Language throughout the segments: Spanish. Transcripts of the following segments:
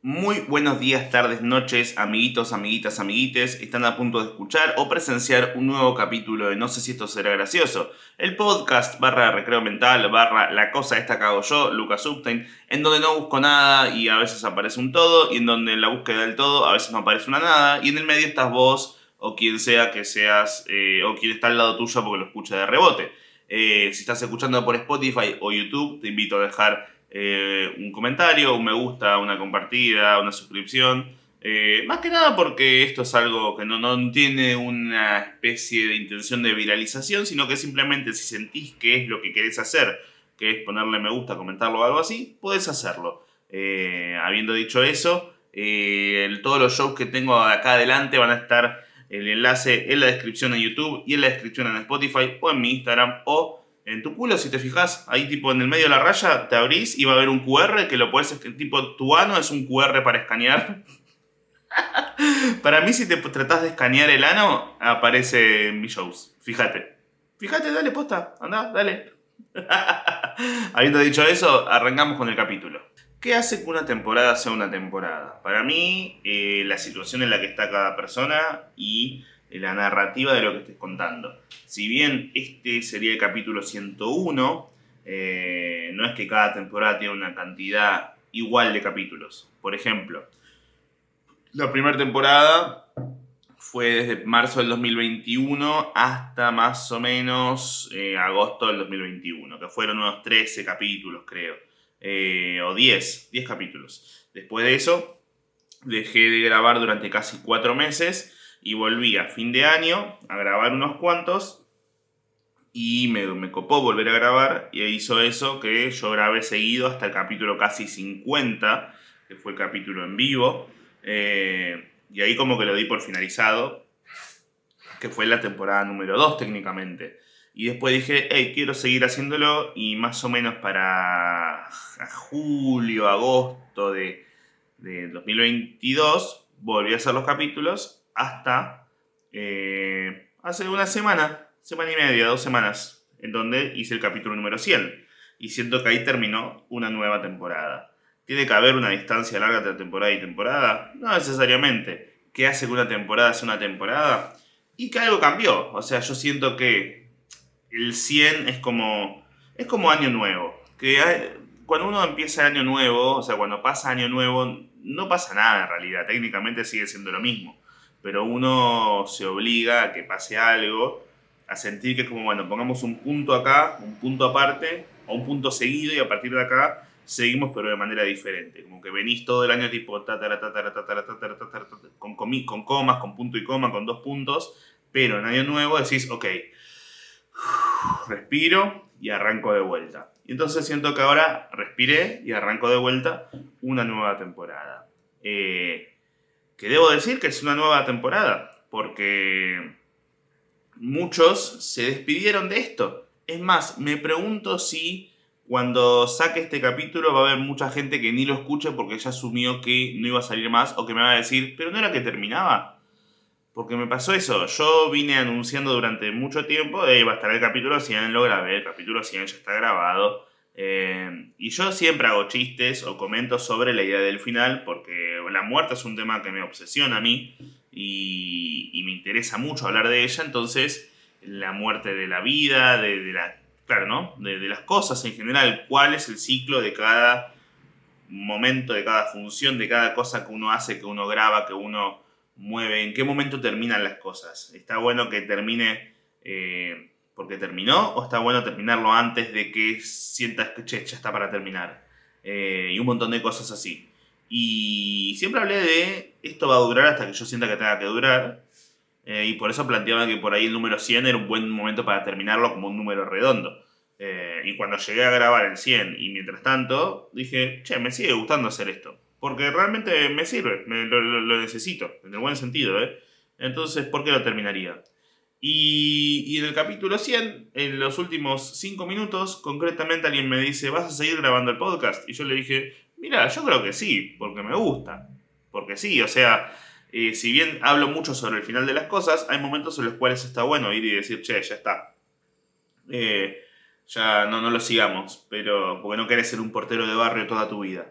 Muy buenos días, tardes, noches, amiguitos, amiguitas, amiguites. Están a punto de escuchar o presenciar un nuevo capítulo de No sé si esto será gracioso. El podcast barra recreo mental barra la cosa esta que hago yo, Lucas Upstein, en donde no busco nada y a veces aparece un todo, y en donde en la búsqueda del todo a veces no aparece una nada, y en el medio estás vos o quien sea que seas, eh, o quien está al lado tuyo porque lo escucha de rebote. Eh, si estás escuchando por Spotify o YouTube, te invito a dejar eh, un comentario, un me gusta, una compartida, una suscripción. Eh, más que nada porque esto es algo que no, no, tiene una especie de intención de viralización, sino que simplemente si sentís que es lo que querés hacer, que es ponerle me gusta, comentarlo o algo así, podés hacerlo. Eh, habiendo dicho eso, todos los shows que tengo acá adelante van a estar el enlace en la descripción en YouTube y en la descripción en Spotify o en mi Instagram o en tu culo, si te fijas, ahí tipo en el medio de la raya, te abrís y va a haber un QR que lo puedes, tipo tu ano es un QR para escanear. para mí, si te tratás de escanear el ano, aparece en mis shows. Fíjate. Fíjate, dale, posta, anda, dale. Habiendo dicho eso, arrancamos con el capítulo. ¿Qué hace que una temporada sea una temporada? Para mí, eh, la situación en la que está cada persona y la narrativa de lo que estés contando. Si bien este sería el capítulo 101, eh, no es que cada temporada tiene una cantidad igual de capítulos. Por ejemplo, la primera temporada fue desde marzo del 2021 hasta más o menos eh, agosto del 2021, que fueron unos 13 capítulos, creo, eh, o 10, 10 capítulos. Después de eso, dejé de grabar durante casi 4 meses y volví a fin de año a grabar unos cuantos y me, me, copó volver a grabar y hizo eso que yo grabé seguido hasta el capítulo casi 50, que fue el capítulo en vivo, eh, y ahí como que lo di por finalizado, que fue la temporada número 2 técnicamente. Y después dije, hey, quiero seguir haciéndolo y más o menos para julio, agosto de, de 2022 volví a hacer los capítulos hasta eh, hace una semana, semana y media, dos semanas, en donde hice el capítulo número 100. Y siento que ahí terminó una nueva temporada. ¿Tiene que haber una distancia larga entre temporada y temporada? No necesariamente. ¿Qué hace que una temporada sea una temporada? Y que algo cambió. O sea, yo siento que el 100 es como, es como año nuevo. Que cuando uno empieza año nuevo, o sea, cuando pasa año nuevo, no pasa nada en realidad. Técnicamente sigue siendo lo mismo pero uno se obliga a que pase algo, a sentir que es como, bueno, pongamos un punto acá, un punto aparte, o un punto seguido, y a partir de acá seguimos, pero de manera diferente. Como que venís todo el año tipo con, con comas, con punto y coma, con dos puntos, pero en año nuevo decís, ok, respiro y arranco de vuelta. Y entonces siento que ahora respiré y arranco de vuelta una nueva temporada. Eh, que debo decir que es una nueva temporada, porque muchos se despidieron de esto. Es más, me pregunto si cuando saque este capítulo va a haber mucha gente que ni lo escuche porque ya asumió que no iba a salir más o que me va a decir, pero no era que terminaba. Porque me pasó eso, yo vine anunciando durante mucho tiempo, de va a estar el capítulo 100, lo grabé, el capítulo 100 ya está grabado. Eh, y yo siempre hago chistes o comento sobre la idea del final porque la muerte es un tema que me obsesiona a mí y, me interesa mucho hablar de ella. Entonces, la muerte de la vida, de, la, claro, ¿no? De, las cosas en general, cuál es el ciclo de cada momento, de cada función, de cada cosa que uno hace, que uno graba, que uno mueve, en qué momento terminan las cosas. Está bueno que termine... Eh, porque terminó o está bueno terminarlo antes de que sientas que ya está para terminar. Eh, y un montón de cosas así. Y siempre hablé de esto va a durar hasta que yo sienta que tenga que durar. Eh, y por eso planteaba que por ahí el número 100 era un buen momento para terminarlo como un número redondo. Eh, y cuando llegué a grabar el 100 y mientras tanto, dije, che, me sigue gustando hacer esto. Porque realmente me sirve, lo, lo, necesito, en el buen sentido, ¿eh? Entonces, ¿por qué lo terminaría? Y, en el capítulo 100, en los últimos 5 minutos, concretamente alguien me dice, ¿vas a seguir grabando el podcast? Y yo le dije, mira, yo creo que sí, porque me gusta. Porque sí, o sea, eh, si bien hablo mucho sobre el final de las cosas, hay momentos en los cuales está bueno ir y decir, che, ya está. Eh, ya no, no lo sigamos, pero porque no querés ser un portero de barrio toda tu vida.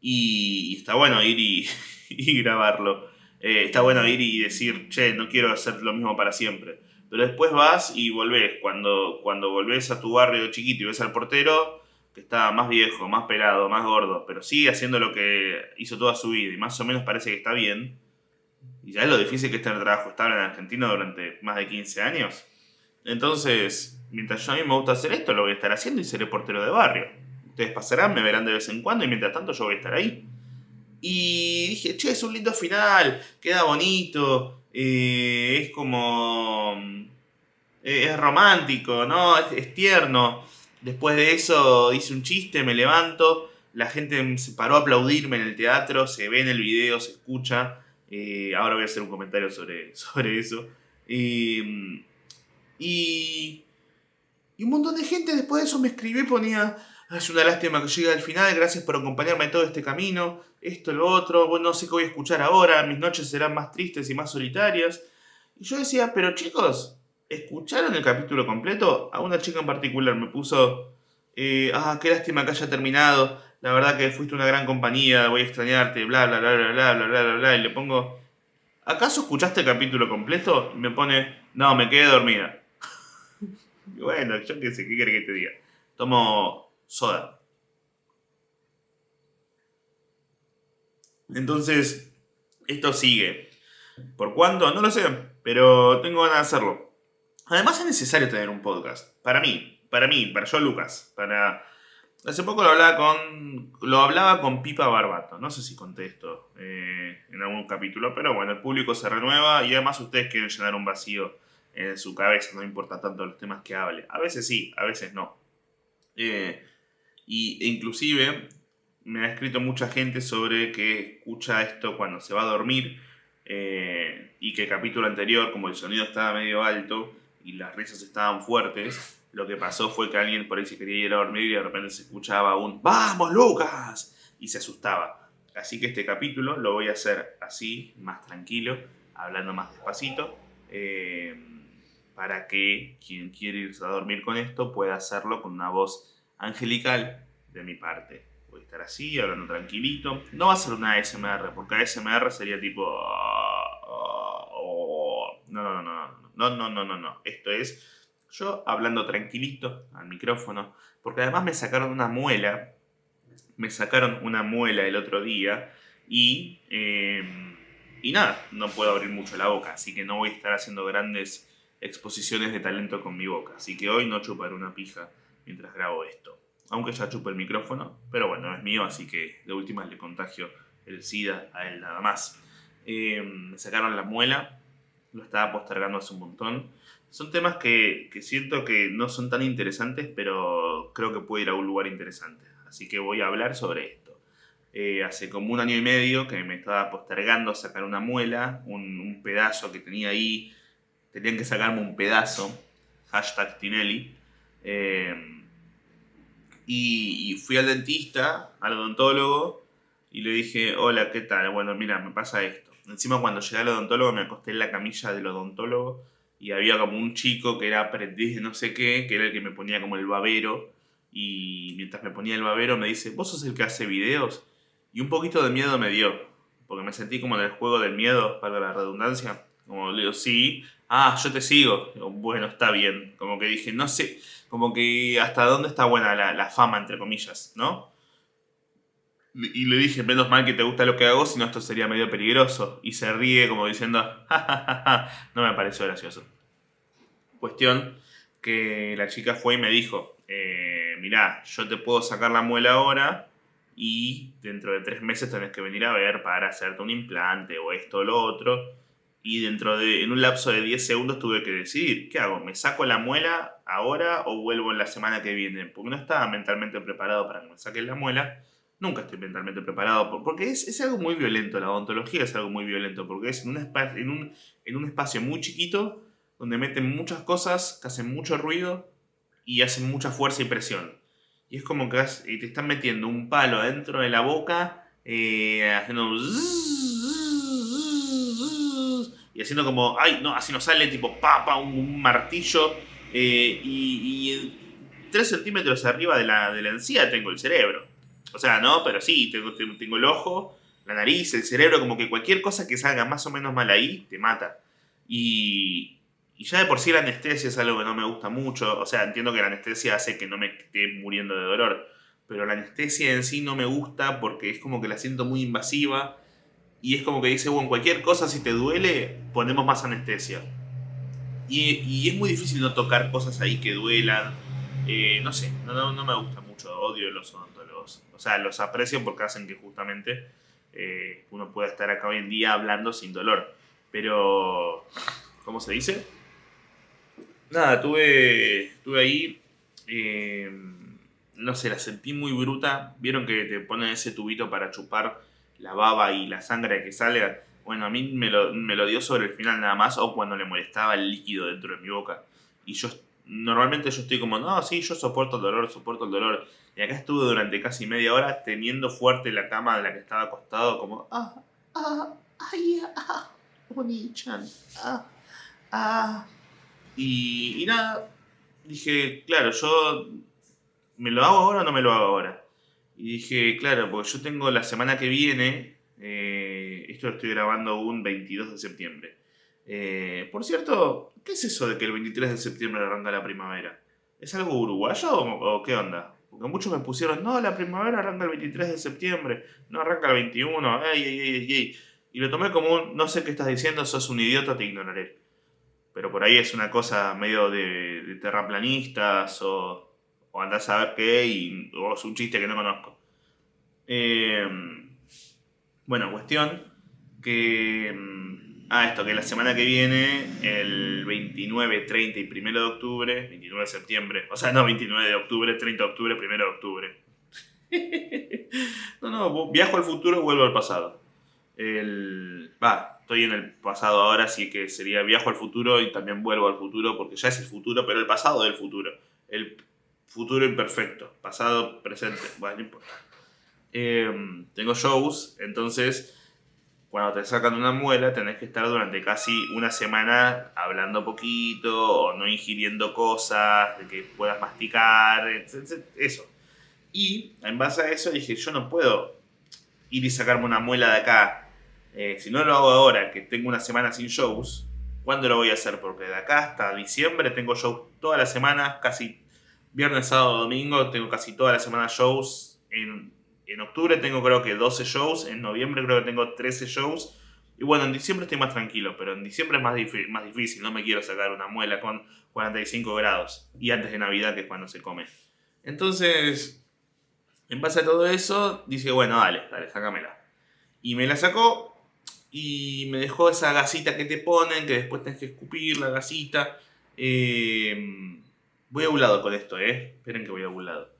Y, está bueno ir y, grabarlo. Eh, está bueno ir y decir, che, no quiero hacer lo mismo para siempre. Pero después vas y volvés. Cuando, cuando volvés a tu barrio chiquito y ves al portero, que está más viejo, más pelado, más gordo, pero sigue haciendo lo que hizo toda su vida y más o menos parece que está bien. Y ya es lo difícil que es tener trabajo estable en Argentina durante más de 15 años. Entonces, mientras yo a mí me gusta hacer esto, lo voy a estar haciendo y seré portero de barrio. Ustedes pasarán, me verán de vez en cuando y mientras tanto yo voy a estar ahí. Y dije, che, es un lindo final, queda bonito, es como... Eh, es romántico, ¿no? es tierno. Después de eso hice un chiste, me levanto, la gente se paró a aplaudirme en el teatro, se ve en el video, se escucha. Eh, ahora voy a hacer un comentario sobre, sobre eso. y, y un montón de gente después de eso me escribió y ponía, es una lástima que llegue al final, gracias por acompañarme en todo este camino, esto, lo otro, bueno, no sé qué voy a escuchar ahora, mis noches serán más tristes y más solitarias. Y yo decía, pero chicos, ¿Escucharon el capítulo completo? A una chica en particular me puso, eh, ah, qué lástima que haya terminado, la verdad que fuiste una gran compañía, voy a extrañarte, bla, bla, bla, bla, bla, bla, bla, bla, bla, y le pongo, ¿acaso escuchaste el capítulo completo? Y me pone, no, me quedé dormida. bueno, yo qué sé, ¿qué quiere que te diga? Tomo soda. Entonces, esto sigue. ¿Por cuándo? No lo sé, pero tengo ganas de hacerlo. Además es necesario tener un podcast. Para mí, para mí, para yo Lucas, para... Hace poco lo hablaba con, lo hablaba con Pipa Barbato, no sé si contesto eh, en algún capítulo, pero bueno, el público se renueva y además ustedes quieren llenar un vacío en su cabeza, no importa tanto los temas que hable. A veces sí, a veces no. Eh, y, e inclusive me ha escrito mucha gente sobre que escucha esto cuando se va a dormir eh, y que el capítulo anterior, como el sonido estaba medio alto, y las risas estaban fuertes, lo que pasó fue que alguien por ahí se quería ir a dormir y de repente se escuchaba un ¡Vamos, Lucas! y se asustaba. Así que este capítulo lo voy a hacer así, más tranquilo, hablando más despacito, eh, para que quien quiere irse a dormir con esto pueda hacerlo con una voz angelical de mi parte. Voy a estar así, hablando tranquilito. No va a ser una ASMR, porque ASMR sería tipo... No, no, no, no, no, no, no, no. Esto es yo hablando tranquilito al micrófono, porque además me sacaron una muela, me sacaron una muela el otro día y, em, y nada, no puedo abrir mucho la boca, así que no voy a estar haciendo grandes exposiciones de talento con mi boca, así que hoy no chuparé una pija mientras grabo esto. Aunque ya chupo el micrófono, pero bueno, es mío, así que de última le contagio el SIDA a él nada más. Em, me sacaron la muela, lo estaba postergando hace un montón. Son temas que, siento que no son tan interesantes, pero creo que puede ir a un lugar interesante. Así que voy a hablar sobre esto. Eh, hace como un año y medio que me estaba postergando sacar una muela, un, pedazo que tenía ahí. Tenían que sacarme un pedazo. Hashtag Tinelli. Eh, y, fui al dentista, al odontólogo, y le dije, hola, ¿qué tal? Bueno, mira, me pasa esto Encima cuando llegué al odontólogo me acosté en la camilla del odontólogo y había como un chico que era aprendiz de no sé qué, que era el que me ponía como el babero. Y mientras me ponía el babero me dice, ¿vos sos el que hace videos? Y un poquito de miedo me dio, porque me sentí como en el juego del miedo, para la redundancia. Como le digo, sí, ah, yo te sigo. bueno, está bien. Como que dije, no sé, como que hasta dónde está buena la, fama, entre comillas, ¿no? Y le dije, menos mal que te gusta lo que hago, si no esto sería medio peligroso. Y se ríe como diciendo, no me pareció gracioso. Cuestión que la chica fue y me dijo, eh, mirá, yo te puedo sacar la muela ahora y dentro de tres meses tenés que venir a ver para hacerte un implante o esto o lo otro. Y dentro de, en un lapso de 10 segundos tuve que decidir, ¿qué hago? ¿Me saco la muela ahora o vuelvo en la semana que viene? Porque no estaba mentalmente preparado para que me saquen la muela nunca estoy mentalmente preparado, porque es, algo muy violento, la odontología es algo muy violento, porque es en un, en un, en un espacio muy chiquito, donde meten muchas cosas, que hacen mucho ruido y hacen mucha fuerza y presión. Y es como que te están metiendo un palo dentro de la boca, eh, haciendo... Y haciendo como, ay, no, así no sale, tipo, papa, un, martillo. Eh, y, y 3 centímetros arriba de la, de encía tengo el cerebro. O sea, no, pero sí, tengo, tengo el ojo, la nariz, el cerebro, como que cualquier cosa que salga más o menos mal ahí, te mata. Y, y ya de por sí la anestesia es algo que no me gusta mucho. O sea, entiendo que la anestesia hace que no me esté muriendo de dolor. Pero la anestesia en sí no me gusta porque es como que la siento muy invasiva. Y es como que dice, bueno, cualquier cosa si te duele, ponemos más anestesia. Y, y es muy difícil no tocar cosas ahí que duelan. Eh, no sé, no, no, me gusta mucho. Odio los odontólogos. O sea, los aprecio porque hacen que justamente eh, uno pueda estar acá hoy en día hablando sin dolor. Pero, ¿cómo se dice? nada, tuve, tuve ahí, eh, no sé, la sentí muy bruta. Vieron que te ponen ese tubito para chupar la baba y la sangre que salga. Bueno, a mí me lo, me lo dio sobre el final nada más o cuando le molestaba el líquido dentro de mi boca. Y yo normalmente yo estoy como, no, sí, yo soporto el dolor, soporto el dolor. Y acá estuve durante casi media hora teniendo fuerte la cama de la que estaba acostado, como, ah, ah, ay, ah, Oni-chan, ah, ah. Y, nada, dije, claro, yo ¿me lo hago ahora o no me lo hago ahora? Y dije, claro, porque yo tengo la semana que viene, eh, esto lo estoy grabando un 22 de septiembre. Eh, por cierto, ¿qué es eso de que el 23 de septiembre arranca la primavera? ¿Es algo uruguayo o, qué onda? Porque muchos me pusieron, no, la primavera arranca el 23 de septiembre, no arranca el 21, ey, ey, ey, ey. Y lo tomé como un, no sé qué estás diciendo, sos un idiota, te ignoraré pero por ahí es una cosa medio de, terraplanistas o, o, andás a ver qué y, o es un chiste que no conozco. Eh, bueno, cuestión que... Mm, ah, esto, que la semana que viene, el 29, 30 y 1 de octubre, 29 de septiembre, o sea, no 29 de octubre, 30 de octubre, 1 de octubre. no, no, viajo al futuro, vuelvo al pasado. El, va, estoy en el pasado ahora, así que sería viajo al futuro y también vuelvo al futuro, porque ya es el futuro, pero el pasado del futuro. El futuro imperfecto, pasado, presente, bueno, no importa. Em, tengo shows, entonces cuando te sacan una muela tenés que estar durante casi una semana hablando poquito o no ingiriendo cosas de que puedas masticar, eso. Y en base a eso dije, yo no puedo ir y sacarme una muela de acá eh, si no lo hago ahora, que tengo una semana sin shows, ¿cuándo lo voy a hacer? Porque de acá hasta diciembre tengo shows todas las semanas, casi viernes, sábado, domingo, tengo casi toda la semana shows. En, en octubre tengo creo que 12 shows, en noviembre creo que tengo 13 shows. Y bueno, en diciembre estoy más tranquilo, pero en diciembre es más, más difícil, no me quiero sacar una muela con 45 grados. Y antes de Navidad, que es cuando se come. Entonces, en base a todo eso, dice, bueno, dale, dale, sácamela. Y me la sacó y me dejó esa gasita que te ponen, que después tenés que escupir la gasita. Eh, voy a un lado con esto, ¿eh? Esperen que voy a un lado.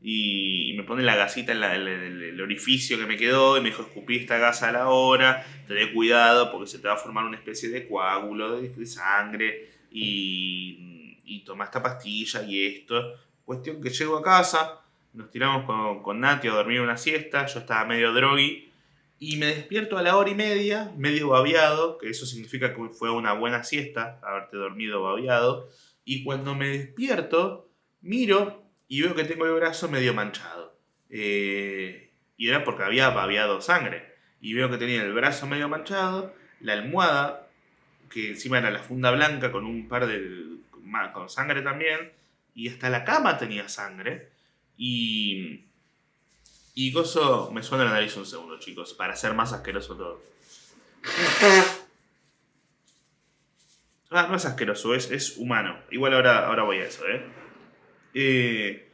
Y, me pone la gasita en, el, orificio que me quedó y me dijo escupir esta gasa a la hora, ten cuidado porque se te va a formar una especie de coágulo de, sangre y, y toma esta pastilla y esto. Cuestión que llego a casa, nos tiramos con, con Nati a dormir una siesta, yo estaba medio drogui y me despierto a la hora y media, medio babiado, que eso significa que fue una buena siesta, haberte dormido babiado. Y cuando me despierto, miro y veo que tengo el brazo medio manchado. Eh, y era porque había babiado sangre. Y veo que tenía el brazo medio manchado, la almohada, que encima era la funda blanca con un par de. con sangre también. Y hasta la cama tenía sangre. Y y Gozo me suena la nariz un segundo, chicos, para ser más asqueroso todo. Ah, no es asqueroso, es, es humano. Igual ahora, ahora voy a eso, ¿eh? ¿eh?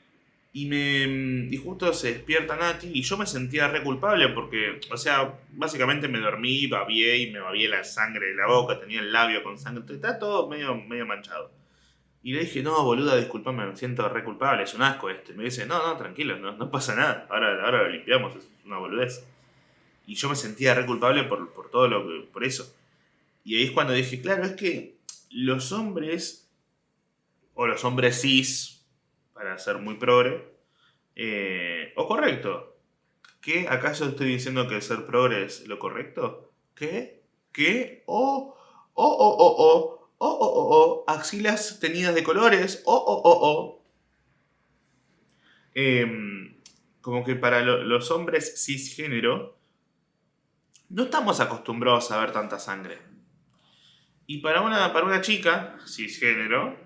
y me. Y justo se despierta Nati y yo me sentía re culpable porque, o sea, básicamente me dormí, babié y me babié la sangre de la boca, tenía el labio con sangre, está todo medio, medio manchado. Y le dije, no, boluda, disculpame, me siento re culpable, es un asco esto. Y me dice, no, no, tranquilo, no, no pasa nada, ahora, ahora lo limpiamos, es una boludez. Y yo me sentía re culpable por, por todo lo que, por eso. Y ahí es cuando dije, claro, es que los hombres, o los hombres cis, para ser muy progre, eh, o correcto, ¿qué? ¿Acaso estoy diciendo que ser progre es lo correcto? ¿Qué? ¿Qué? O, o, o, o, o oh, oh, oh, oh, axilas tenidas de colores, oh, oh, oh, oh. como que para los hombres cisgénero, no estamos acostumbrados a ver tanta sangre. Y para una, para una chica cisgénero,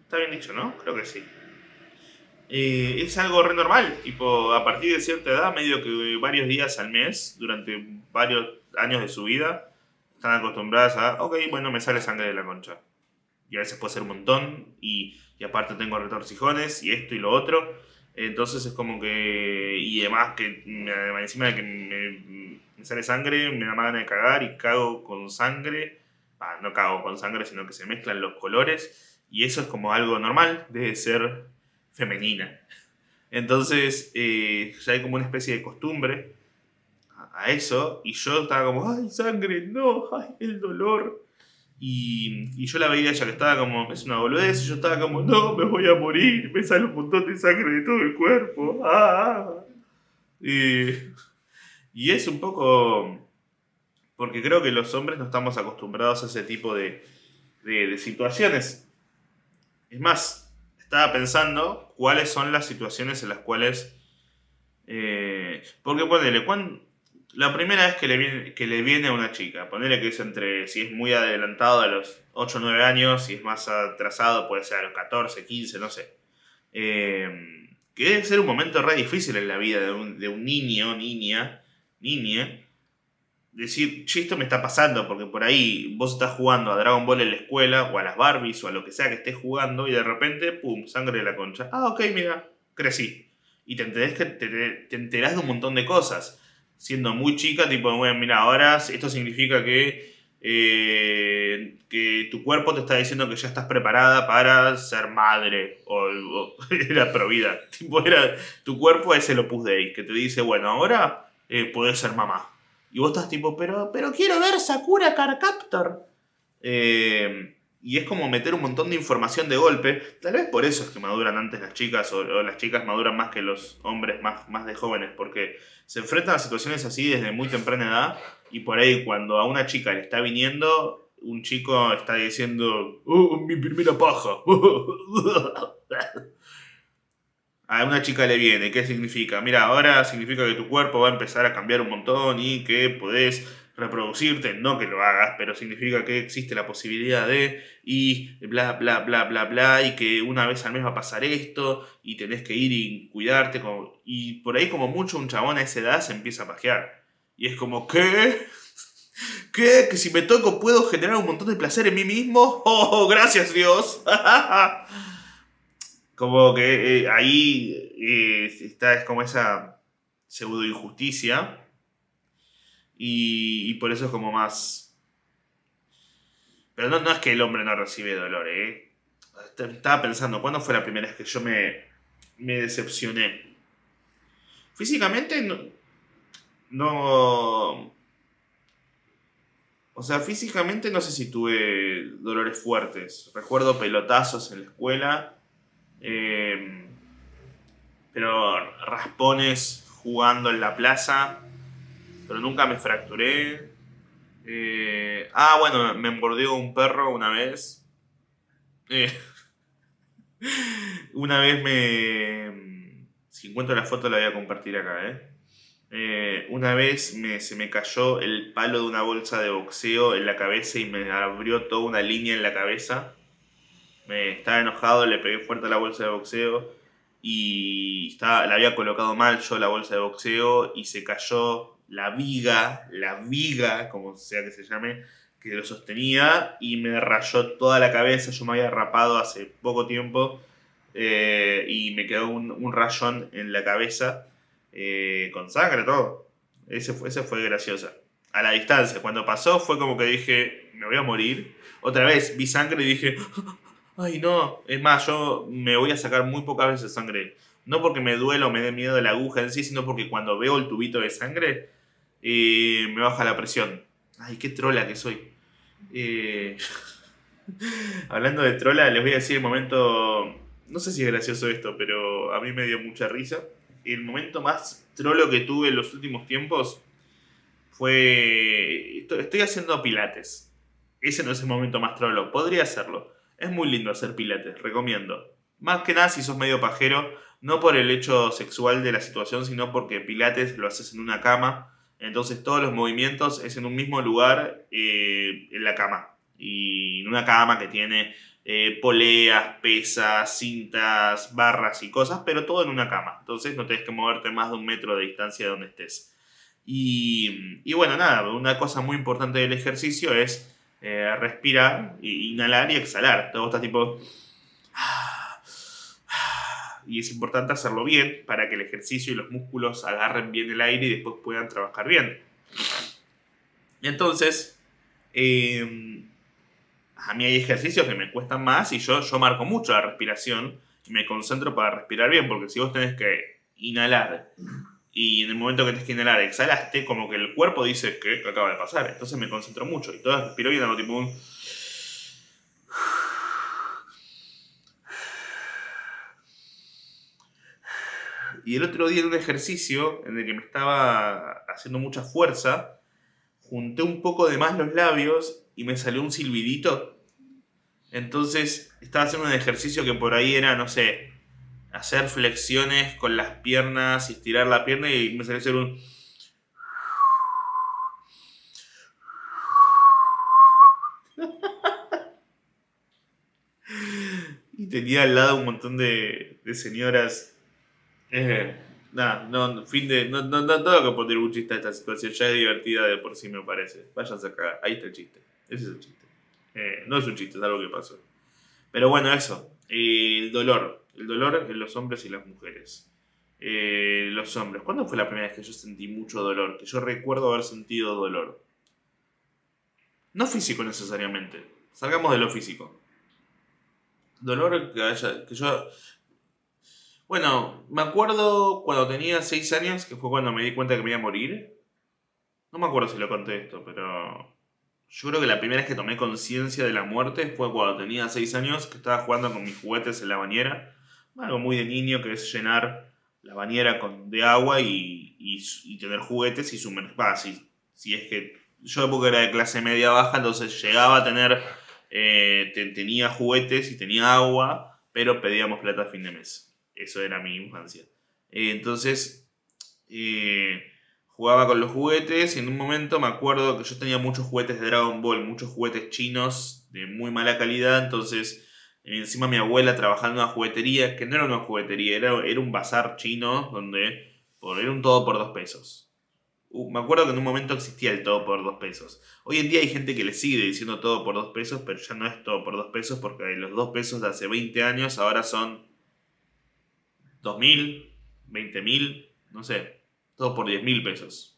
está bien dicho, ¿no? Creo que sí. Eh, es algo re normal, tipo, a partir de cierta edad, medio que varios días al mes, durante varios años de su vida, están acostumbradas a, ok, bueno, me sale sangre de la concha. Y a veces puede ser un montón, y, y aparte tengo retorcijones, y esto y lo otro. Entonces es como que. Y además que encima de que me, sale sangre, me da ganas de cagar y cago con sangre. Ah, no cago con sangre, sino que se mezclan los colores. Y eso es como algo normal de ser femenina. Entonces eh, ya hay como una especie de costumbre a, eso. Y yo estaba como, ay, sangre, no, ay, el dolor. Y, yo la veía ella que estaba como, es una boludez, y yo estaba como, no, me voy a morir, me sale un montón de sangre de todo el cuerpo. Ah, ah". Y, es un poco, porque creo que los hombres no estamos acostumbrados a ese tipo de, de, situaciones. Es más, estaba pensando cuáles son las situaciones en las cuales... Eh, porque ponele, ¿cuán, la primera vez que le viene, que le viene a una chica, ponerle que es entre, si es muy adelantado a los 8 o 9 años, si es más atrasado puede ser a los 14, 15, no sé. Eh, que debe ser un momento re difícil en la vida de un, de un niño, niña, niña. Decir, che, esto me está pasando, porque por ahí vos estás jugando a Dragon Ball en la escuela, o a las Barbies, o a lo que sea que estés jugando, y de repente, pum, sangre de la concha. Ah, ok, mira, crecí. Y te enterás, que te, te enterás de un montón de cosas siendo muy chica, tipo, bueno, mira, ahora esto significa que, eh, que tu cuerpo te está diciendo que ya estás preparada para ser madre, o, era provida, tipo, era, tu cuerpo es el Opus Dei, que te dice, bueno, ahora eh, puedes ser mamá. Y vos estás tipo, pero, pero quiero ver Sakura Carcaptor. Eh, y es como meter un montón de información de golpe. Tal vez por eso es que maduran antes las chicas o, las chicas maduran más que los hombres más, más de jóvenes, porque se enfrentan a situaciones así desde muy temprana edad y por ahí cuando a una chica le está viniendo, un chico está diciendo, oh, mi primera paja. a una chica le viene, ¿qué significa? Mira, ahora significa que tu cuerpo va a empezar a cambiar un montón y que podés reproducirte, no que lo hagas, pero significa que existe la posibilidad de, y bla, bla, bla, bla, bla, y que una vez al mes va a pasar esto, y tenés que ir y cuidarte, como, y por ahí como mucho un chabón a esa edad se empieza a pajear. Y es como, ¿qué? ¿Qué? ¿Que si me toco puedo generar un montón de placer en mí mismo? ¡Oh, gracias Dios! como que eh, ahí eh, está, es como esa pseudo injusticia y, por eso es como más... Pero no, no es que el hombre no recibe dolor, ¿eh? Estaba pensando, ¿cuándo fue la primera vez que yo me, me decepcioné? Físicamente no, no... O sea, físicamente no sé si tuve dolores fuertes. Recuerdo pelotazos en la escuela. Eh, pero raspones jugando en la plaza pero nunca me fracturé. Eh, ah, bueno, me mordió un perro una vez. Eh, una vez me... Si encuentro la foto la voy a compartir acá, ¿eh? eh una vez me, se me cayó el palo de una bolsa de boxeo en la cabeza y me abrió toda una línea en la cabeza. Me estaba enojado, le pegué fuerte a la bolsa de boxeo y estaba, la había colocado mal yo la bolsa de boxeo y se cayó la viga, la viga, como sea que se llame, que lo sostenía y me rayó toda la cabeza. Yo me había rapado hace poco tiempo eh, y me quedó un, rayón en la cabeza eh, con sangre, todo. Ese fue, ese fue graciosa. A la distancia, cuando pasó fue como que dije, me voy a morir. Otra vez vi sangre y dije, ay no. Es más, yo me voy a sacar muy pocas veces sangre. No porque me duela o me dé miedo la aguja en sí, sino porque cuando veo el tubito de sangre, y me baja la presión. Ay, qué trola que soy. Eh, hablando de trola, les voy a decir el momento, no sé si es gracioso esto, pero a mí me dio mucha risa. El momento más trolo que tuve en los últimos tiempos fue, estoy haciendo pilates. Ese no es el momento más trolo, podría hacerlo. Es muy lindo hacer pilates, recomiendo. Más que nada si sos medio pajero, no por el hecho sexual de la situación, sino porque Pilates lo haces en una cama. Entonces todos los movimientos es en un mismo lugar eh, en la cama. Y en una cama que tiene eh, poleas, pesas, cintas, barras y cosas, pero todo en una cama. Entonces no tienes que moverte más de un metro de distancia de donde estés. Y, y bueno, nada, una cosa muy importante del ejercicio es eh, respirar, inhalar y exhalar. Todo está tipo... Y es importante hacerlo bien para que el ejercicio y los músculos agarren bien el aire y después puedan trabajar bien. Entonces, eh, a mí hay ejercicios que me cuestan más y yo, yo marco mucho la respiración y me concentro para respirar bien, porque si vos tenés que inhalar y en el momento que tenés que inhalar exhalaste, como que el cuerpo dice que acaba de pasar, entonces me concentro mucho y todo respiro bien, hago tipo un... Y el otro día en un ejercicio en el que me estaba haciendo mucha fuerza, junté un poco de más los labios y me salió un silbidito. Entonces estaba haciendo un ejercicio que por ahí era, no sé, hacer flexiones con las piernas y estirar la pierna y me salió hacer un... y tenía al lado un montón de, señoras. Eh, no, fin de. No, no, no tengo que poner un chiste a esta situación, ya es divertida de por sí, me parece. Váyanse acá, ahí está el chiste. Ese es el chiste. Eh, no es un chiste, es algo que pasó. Pero bueno, eso. el dolor. El dolor en los hombres y las mujeres. Eh, los hombres. ¿Cuándo fue la primera vez que yo sentí mucho dolor? Que yo recuerdo haber sentido dolor. No físico necesariamente. Salgamos de lo físico. Dolor que, haya, que yo... Bueno, me acuerdo cuando tenía 6 años, que fue cuando me di cuenta que me iba a morir. No me acuerdo si lo conté esto, pero yo creo que la primera vez que tomé conciencia de la muerte fue cuando tenía 6 años, que estaba jugando con mis juguetes en la bañera. Algo muy de niño, que es llenar la bañera con, de agua y, y, tener juguetes y sumergir. Si, si, es que yo porque era de clase media baja, entonces llegaba a tener. Eh, tenía juguetes y tenía agua, pero pedíamos plata a fin de mes. Eso era mi infancia. Eh, entonces. Eh, jugaba con los juguetes y en un momento me acuerdo que yo tenía muchos juguetes de Dragon Ball, muchos juguetes chinos de muy mala calidad, entonces encima mi abuela trabajando en una juguetería, que no era una juguetería, era, era un bazar chino donde era un todo por dos pesos. Uh, me acuerdo que en un momento existía el todo por dos pesos. Hoy en día hay gente que le sigue diciendo todo por dos pesos, pero ya no es todo por dos pesos porque los dos pesos de hace 20 años ahora son 2.000, 20.000, no sé, todo por 10 mil pesos.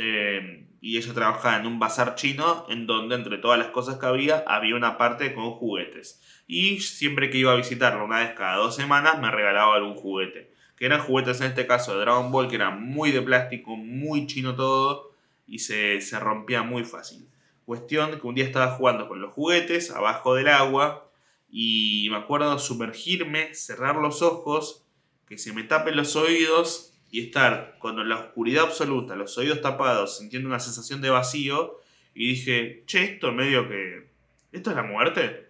Eh, y ella trabajaba en un bazar chino en donde entre todas las cosas que había había una parte con juguetes. Y siempre que iba a visitarlo una vez cada dos semanas me regalaba algún juguete. Que eran juguetes en este caso de Dragon Ball que eran muy de plástico, muy chino todo y se, se rompía muy fácil. Cuestión que un día estaba jugando con los juguetes abajo del agua y me acuerdo sumergirme, cerrar los ojos, que se me tapen los oídos y estar con la oscuridad absoluta, los oídos tapados, sintiendo una sensación de vacío, y dije, che, esto medio que... ¿Esto es la muerte?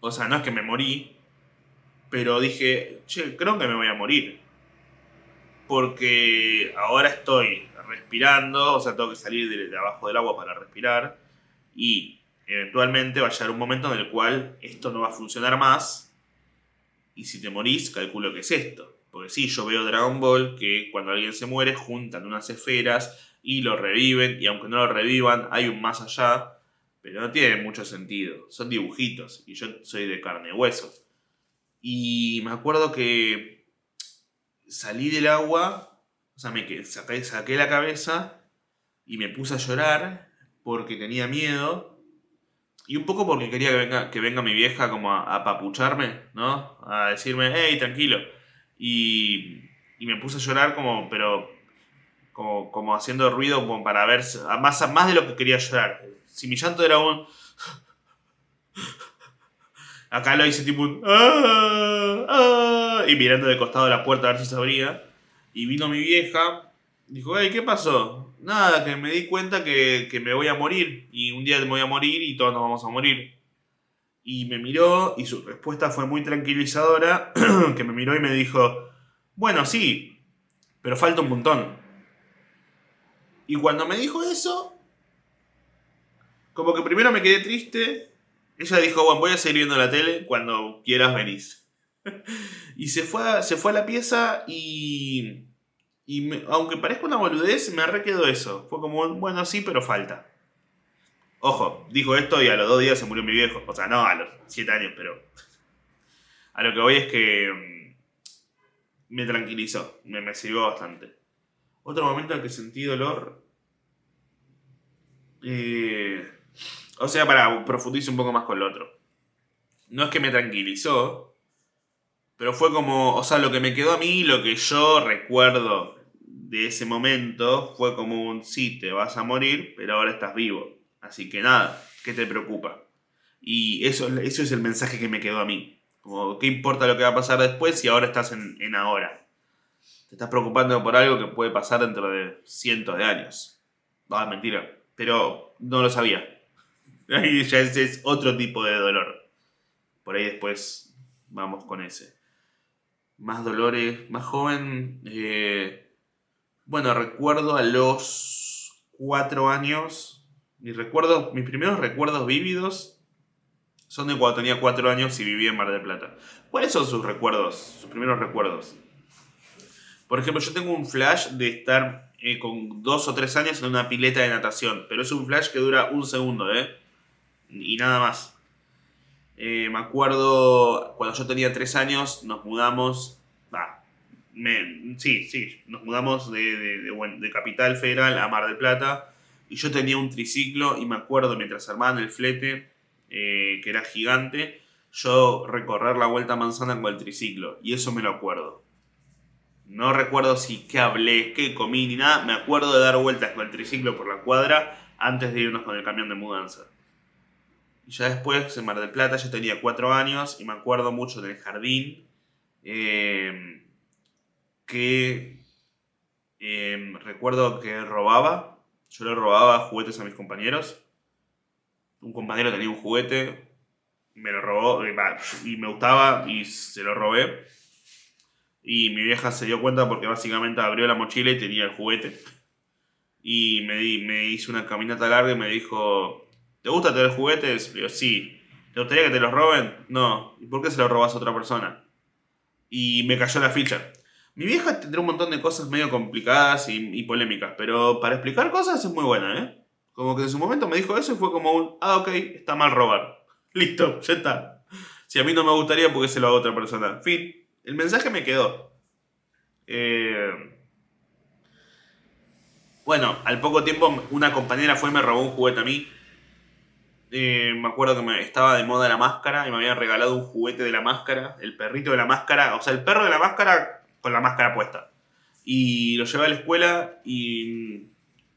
O sea, no es que me morí, pero dije, che, creo que me voy a morir. Porque ahora estoy respirando, o sea, tengo que salir de, abajo del agua para respirar, y eventualmente va a llegar un momento en el cual esto no va a funcionar más, y si te morís, calculo que es esto. Porque sí, yo veo Dragon Ball que cuando alguien se muere juntan unas esferas y lo reviven, y aunque no lo revivan, hay un más allá, pero no tiene mucho sentido. Son dibujitos, y yo soy de carne y hueso. Y me acuerdo que salí del agua, o sea, me saqué, la cabeza y me puse a llorar porque tenía miedo. Y un poco porque quería que venga, que venga mi vieja como a, a papucharme, ¿no? A decirme, hey, tranquilo y, me puse a llorar como, pero como, como haciendo ruido como para ver, más, más de lo que quería llorar. Si mi llanto era un... Acá lo hice tipo un... Ah, ah", y mirando de costado de la puerta a ver si se abría. Y vino mi vieja. Dijo, hey, ¿qué pasó? Nada, que me di cuenta que, que me voy a morir. Y un día me voy a morir y todos nos vamos a morir. Y me miró y su respuesta fue muy tranquilizadora, que me miró y me dijo, bueno, sí, pero falta un montón. Y cuando me dijo eso, como que primero me quedé triste. Ella dijo, bueno, voy a seguir viendo la tele, cuando quieras venís. y se fue, a, se fue la pieza y... Y aunque parezca una boludez, me arrequedó eso. Fue como, bueno, sí, pero falta. Ojo, dijo esto y a los dos días se murió mi viejo. O sea, no a los siete años, pero... A lo que voy es que mm, me tranquilizó, me, sirvió bastante. Otro momento en que sentí dolor... Eh, o sea, para profundizar un poco más con lo otro. No es que me tranquilizó, pero fue como, o sea, lo que me quedó a mí, lo que yo recuerdo de ese momento, fue como un, sí, te vas a morir, pero ahora estás vivo. Así que nada, ¿qué te preocupa? Y eso, eso es el mensaje que me quedó a mí. Como, ¿qué importa lo que va a pasar después si ahora estás en, en ahora? Te estás preocupando por algo que puede pasar dentro de cientos de años. Ah, mentira. Pero no lo sabía. Ahí ya ese es otro tipo de dolor. Por ahí después vamos con ese. Más dolores, más joven. Eh, bueno, recuerdo a los cuatro años. Mis, recuerdos, mis primeros recuerdos vívidos son de cuando tenía cuatro años y vivía en Mar del Plata. ¿Cuáles son sus recuerdos? Sus primeros recuerdos. Por ejemplo, yo tengo un flash de estar eh, con dos o tres años en una pileta de natación. Pero es un flash que dura un segundo, ¿eh? y nada más. Eh, me acuerdo cuando yo tenía tres años, nos mudamos. sí, sí, nos mudamos de, Capital Federal a Mar del Plata. Y yo tenía un triciclo y me acuerdo mientras armaban el flete, eh, que era gigante, yo recorrer la vuelta a manzana con el triciclo. Y eso me lo acuerdo. No recuerdo si qué hablé, qué comí ni nada. Me acuerdo de dar vueltas con el triciclo por la cuadra antes de irnos con el camión de mudanza. Y ya después, en Mar del Plata, yo tenía cuatro años y me acuerdo mucho del jardín. Em, que em, recuerdo que robaba. Yo le robaba juguetes a mis compañeros. Un compañero tenía un juguete, me lo robó eh, y me gustaba y se lo robé. Y mi vieja se dio cuenta porque básicamente abrió la mochila y tenía el juguete. Y me, me hizo una caminata larga y me dijo, ¿Te gusta tener juguetes? Digo, sí. ¿Te gustaría que te los roben? No. ¿Y por qué se los robas a otra persona? Y me cayó la ficha. Mi vieja tendrá un montón de cosas medio complicadas y, polémicas, pero para explicar cosas es muy buena, ¿eh? Como que en su momento me dijo eso y fue como un, ah, ok, está mal robar. Listo, ya está. Si a mí no me gustaría, ¿por qué se lo hago a otra persona? Fin, el mensaje me quedó. Eh... Bueno, al poco tiempo una compañera fue y me robó un juguete a mí eh, me acuerdo que me, estaba de moda la máscara y me habían regalado un juguete de la máscara, el perrito de la máscara, o sea, el perro de la máscara con la máscara puesta. Y lo llevé a la escuela y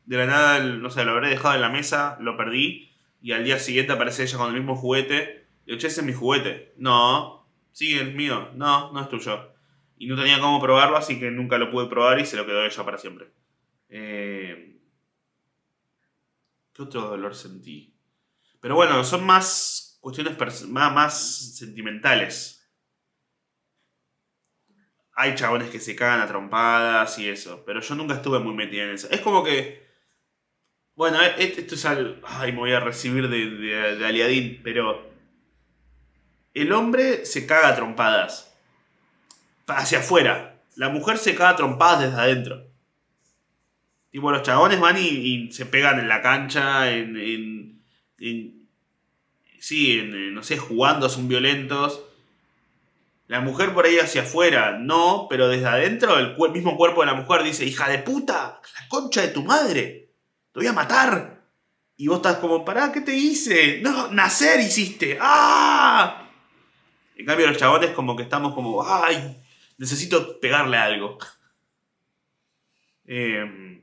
de la nada, no sé, lo habré dejado en la mesa, lo perdí y al día siguiente aparece ella con el mismo juguete. Y yo, che, ese es mi juguete. No, sí, es mío. No, no es tuyo. Y no tenía cómo probarlo, así que nunca lo pude probar y se lo quedó ella para siempre. Eh, ¿Qué otro dolor sentí? Pero bueno, son más cuestiones más sentimentales. Hay chabones que se cagan a trompadas y eso, pero yo nunca estuve muy metido en eso. Es como que... Bueno, e-, e-, esto es algo... Ay, me voy a recibir de, de, aliadín, pero... El hombre se caga a trompadas. Hacia afuera. La mujer se caga a trompadas desde adentro. Tipo, los chabones van y, se pegan en la cancha, en sí, eh, no sé, jugando son violentos. La mujer por ahí hacia afuera, no, pero desde adentro el mismo cuerpo de la mujer dice, hija de puta, la concha de tu madre, te voy a matar. Y vos estás como, pará, ¿qué te hice? No, nacer hiciste. ¡Ah! En cambio los chabones como que estamos como, ay, necesito pegarle algo. Em,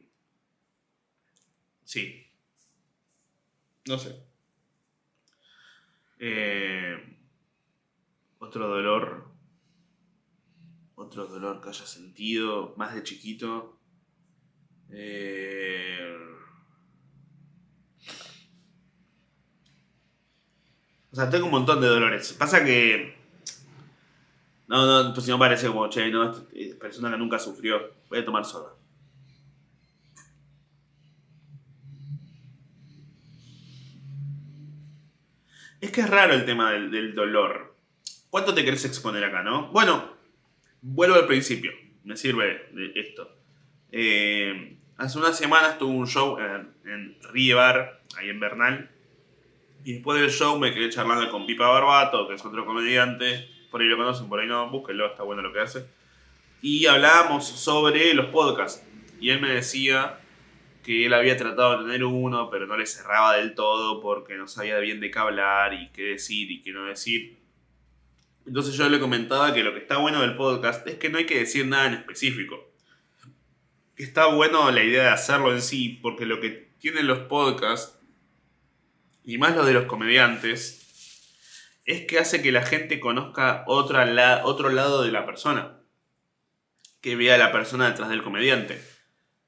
sí. No sé. Eh, otro dolor. Otro dolor que haya sentido más de chiquito. Eh, O sea, tengo un montón de dolores. Pasa que. No, no, pues si no parece como, che, no, esta persona que nunca sufrió. Voy a tomar soda. Es que es raro el tema del, del dolor. ¿Cuánto te querés exponer acá, no? Bueno, vuelvo al principio. Me sirve esto. Eh, hace unas semanas tuve un show en, en Bar, ahí en Bernal. Y después del show me quedé charlando con Pipa Barbato, que es otro comediante. Por ahí lo conocen, por ahí no, búsquenlo, está bueno lo que hace. Y hablábamos sobre los podcasts. Y él me decía que él había tratado de tener uno, pero no le cerraba del todo porque no sabía bien de qué hablar y qué decir y qué no decir. Entonces yo le comentaba que lo que está bueno del podcast es que no hay que decir nada en específico. Está bueno la idea de hacerlo en sí, porque lo que tienen los podcasts, y más lo de los comediantes, es que hace que la gente conozca otro lado de la persona. Que vea a la persona detrás del comediante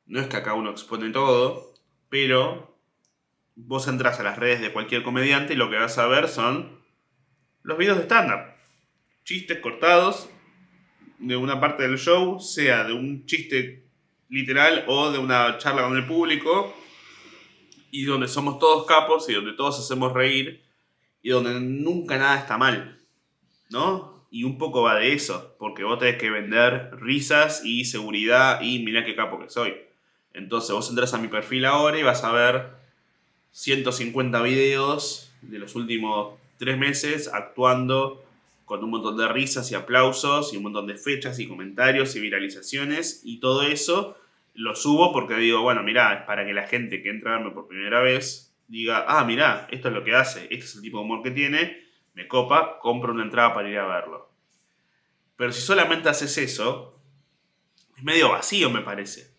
no es que acá uno expone todo, pero vos entras a las redes de cualquier comediante y lo que vas a ver son los videos de stand-up. Chistes cortados de una parte del show, sea de un chiste literal o de una charla con el público, y donde somos todos capos y donde todos hacemos reír, y donde nunca nada está mal, ¿no? Y un poco va de eso, porque vos tenés que vender risas y seguridad y mira qué capo que soy. Entonces vos entras a mi perfil ahora y vas a ver 150 videos de los últimos tres meses actuando con un montón de risas y aplausos y un montón de fechas y comentarios y viralizaciones y todo eso lo subo porque digo, bueno, mirá, es para que la gente que entra a verme por primera vez diga, ah, mirá, esto es lo que hace, este es el tipo de humor que tiene, me copa, compro una entrada para ir a verlo. Pero si solamente haces eso, es medio vacío me parece.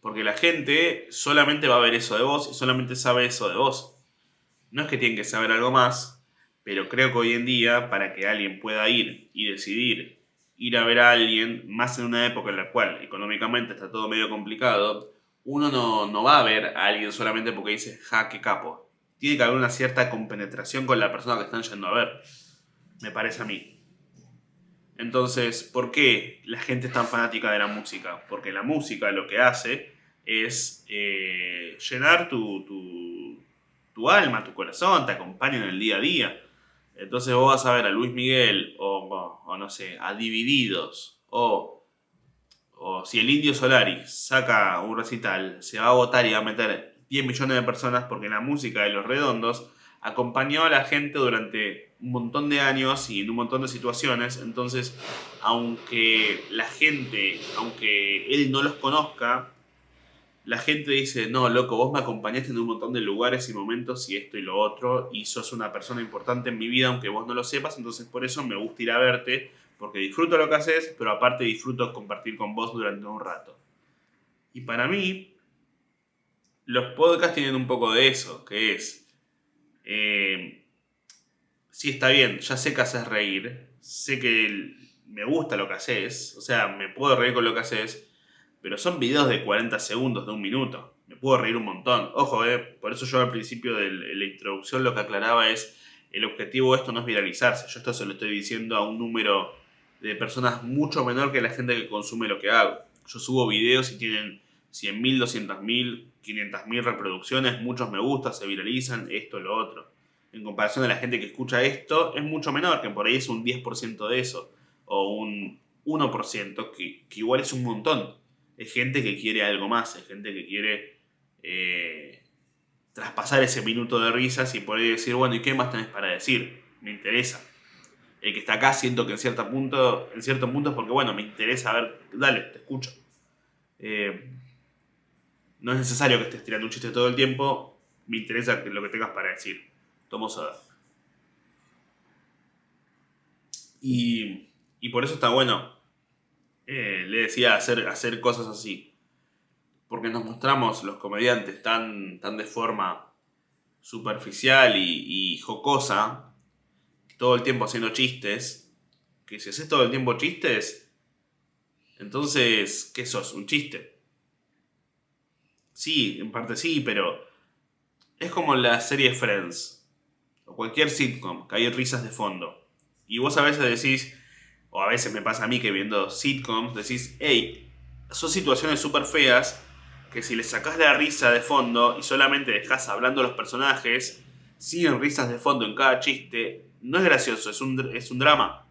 Porque la gente solamente va a ver eso de vos y solamente sabe eso de vos. No es que tienen que saber algo más, pero creo que hoy en día, para que alguien pueda ir y decidir ir a ver a alguien, más en una época en la cual económicamente está todo medio complicado, uno no, no va a ver a alguien solamente porque dice, ja, qué capo. Tiene que haber una cierta compenetración con la persona que están yendo a ver. Me parece a mí. Entonces, ¿por qué la gente es tan fanática de la música? Porque la música lo que hace es eh, llenar tu, tu, alma, tu corazón, te acompaña en el día a día. Entonces vos vas a ver a Luis Miguel o, o no sé, a Divididos o, o si el Indio Solari saca un recital, se va a votar y va a meter 10 millones de personas porque la música de Los Redondos acompañó a la gente durante un montón de años y en un montón de situaciones. Entonces, aunque la gente, aunque él no los conozca, la gente dice, no, loco, vos me acompañaste en un montón de lugares y momentos y esto y lo otro, y sos una persona importante en mi vida, aunque vos no lo sepas, entonces por eso me gusta ir a verte, porque disfruto lo que haces, pero aparte disfruto compartir con vos durante un rato. Y para mí, los podcasts tienen un poco de eso, que es, eh, sí está bien, ya sé que haces reír, sé que me gusta lo que haces, o sea, me puedo reír con lo que haces, pero son videos de 40 segundos, de un minuto. Me puedo reír un montón. Ojo, eh, por eso yo al principio de la introducción lo que aclaraba es, el objetivo de esto no es viralizarse. Yo esto se lo estoy diciendo a un número de personas mucho menor que la gente que consume lo que hago. Yo subo videos y tienen 100.000, 200.000, 500.000 reproducciones, muchos me gustan, se viralizan, esto, lo otro. En comparación a la gente que escucha esto, es mucho menor, que por ahí es un 10% de eso, o un 1%, que, que, igual es un montón. Es gente que quiere algo más, es gente que quiere eh, traspasar ese minuto de risas y poder decir, bueno, ¿y qué más tenés para decir? Me interesa. El que está acá siento que en cierto punto, en cierto punto es porque, bueno, me interesa, a ver, dale, te escucho. Eh, no es necesario que estés tirando un chiste todo el tiempo. Me interesa lo que tengas para decir. Tomo soda. Y, y por eso está bueno. Eh, le decía hacer, hacer cosas así. Porque nos mostramos los comediantes tan, tan de forma superficial y, y jocosa. Todo el tiempo haciendo chistes. Que si haces todo el tiempo chistes. Entonces, ¿qué sos? Un chiste. Sí, en parte sí, pero es como la serie Friends. cualquier sitcom, que hay risas de fondo. Y vos a veces decís, o a veces me pasa a mí que viendo sitcoms, decís, hey, son situaciones súper feas que si le sacás la risa de fondo y solamente dejas hablando a los personajes, siguen risas de fondo en cada chiste, no es gracioso, es un, es un drama.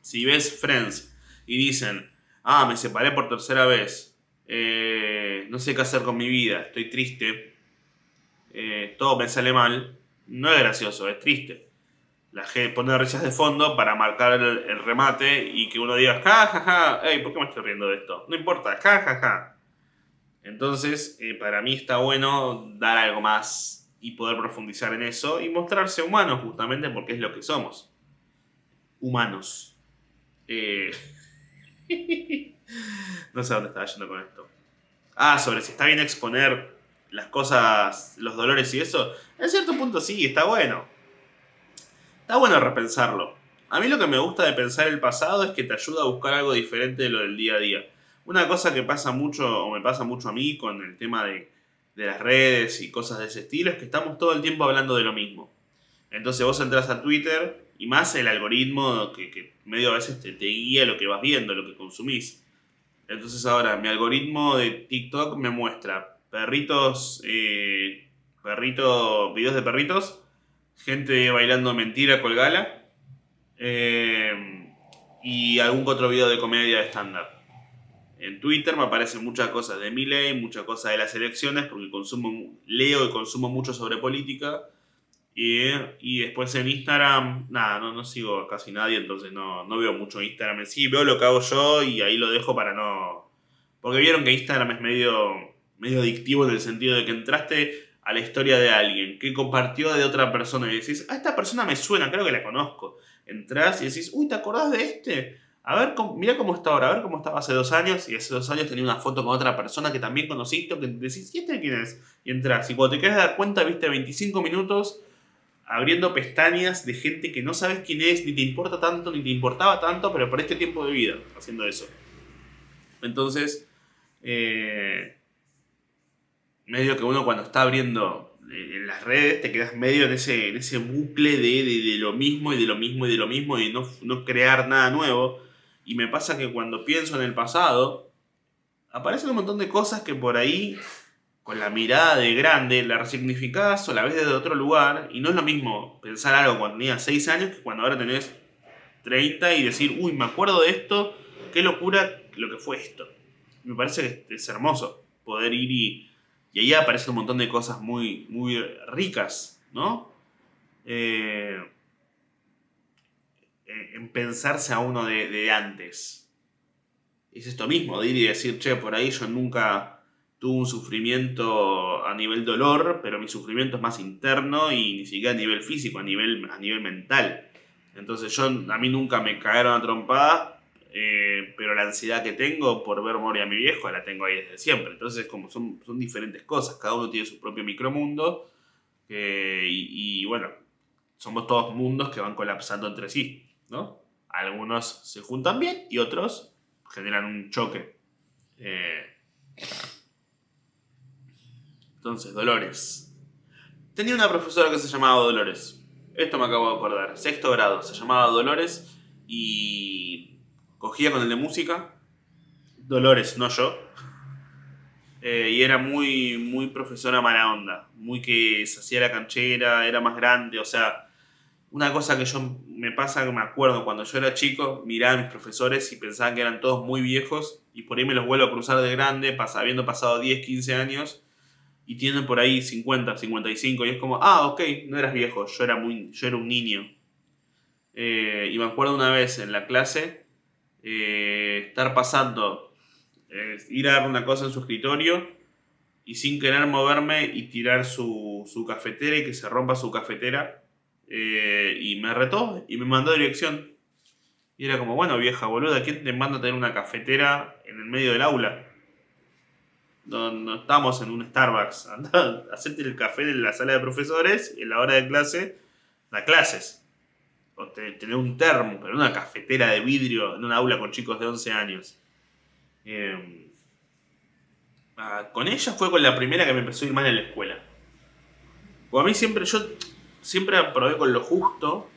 Si ves Friends y dicen, ah, me separé por tercera vez, eh, no sé qué hacer con mi vida, estoy triste, eh, todo me sale mal, no es gracioso, es triste. La gente pone risas de fondo para marcar el, remate y que uno diga, ja, ja, ja, hey, ¿por qué me estoy riendo de esto? No importa, ja, ja, ja. Entonces, eh, para mí está bueno dar algo más y poder profundizar en eso y mostrarse humanos, justamente porque es lo que somos. Humanos. Eh, no sé dónde estaba yendo con esto. Ah, sobre si está bien exponer las cosas, los dolores y eso. En cierto punto sí, está bueno. Está bueno repensarlo. A mí lo que me gusta de pensar el pasado es que te ayuda a buscar algo diferente de lo del día a día. Una cosa que pasa mucho, o me pasa mucho a mí con el tema de, las redes y cosas de ese estilo, es que estamos todo el tiempo hablando de lo mismo. Entonces vos entras a Twitter y más el algoritmo que, medio a veces te, te, guía lo que vas viendo, lo que consumís. Entonces ahora mi algoritmo de TikTok me muestra perritos, eh, perritos, videos de perritos gente bailando mentira colgala eh, y algún otro video de comedia estándar. En Twitter me aparecen muchas cosas de mi ley, muchas cosas de las elecciones, porque consumo, leo y consumo mucho sobre política. Y, después en Instagram, nada, no, no sigo casi nadie, entonces no, no veo mucho Instagram sí. Veo lo que hago yo y ahí lo dejo para no... Porque vieron que Instagram es medio, medio adictivo en el sentido de que entraste a la historia de alguien que compartió de otra persona y decís, a esta persona me suena, creo que la conozco. Entrás y decís, uy, ¿te acordás de este? A ver, mira cómo está ahora, a ver cómo estaba hace dos años. Y hace dos años tenía una foto con otra persona que también conociste, que decís, ¿y este quién es? Y entras. Y cuando te quieres dar cuenta, viste 25 minutos abriendo pestañas de gente que no sabes quién es, ni te importa tanto, ni te importaba tanto, pero por este tiempo de vida haciendo eso. Entonces, eh, medio que uno cuando está abriendo eh, en las redes te quedas medio en ese, en ese bucle de, de, lo mismo y de lo mismo y de lo mismo y no, no crear nada nuevo. Y me pasa que cuando pienso en el pasado, aparecen un montón de cosas que por ahí, con la mirada de grande, la resignificás o la ves desde otro lugar. Y no es lo mismo pensar algo cuando tenías 6 años que cuando ahora tenés 30 y decir, uy, me acuerdo de esto, qué locura lo que fue esto. Me parece que es hermoso poder ir y y ahí aparecen un montón de cosas muy, muy ricas, ¿no? Eh, en pensarse a uno de, antes. Es esto mismo, de ir y decir, che, por ahí yo nunca tuve un sufrimiento a nivel dolor, pero mi sufrimiento es más interno y ni siquiera a nivel físico, a nivel, a nivel mental. Entonces yo, a mí nunca me cagaron a trompada eh, pero la ansiedad que tengo por ver morir a mi viejo la tengo ahí desde siempre. Entonces, como son, son diferentes cosas, cada uno tiene su propio micromundo y, bueno, somos todos mundos que van colapsando entre sí, ¿no? Algunos se juntan bien y otros generan un choque. Eh, entonces, Dolores. Tenía una profesora que se llamaba Dolores. Esto me acabo de acordar. Sexto grado. Se llamaba Dolores y cogía con el de música, Dolores, no yo. Eh, y era muy, muy profesora mala onda, muy que se hacía la canchera, era más grande, o sea, una cosa que yo me pasa que me acuerdo cuando yo era chico, miraba a mis profesores y pensaban que eran todos muy viejos y por ahí me los vuelvo a cruzar de grande, habiendo pasado 10, 15 años y tienen por ahí 50, 55 y es como, ah, ok, no eras viejo, yo era, muy, yo era un niño. Eh, y me acuerdo una vez en la clase eh, estar pasando, ir a dar una cosa en su escritorio y sin querer moverme y tirar su, cafetera y que se rompa su cafetera. Eh, y me retó y me mandó dirección. Y era como, bueno, vieja boluda, ¿quién te manda a tener una cafetera en el medio del aula? No, estamos en un Starbucks. Hacerte el café en la sala de profesores y en la hora de clase, da clases tener un termo, pero una cafetera de vidrio en una aula con chicos de 11 años. Em, ah, con ella fue con la primera que me empezó a ir mal en la escuela. O a mí siempre, yo siempre aprobé con lo justo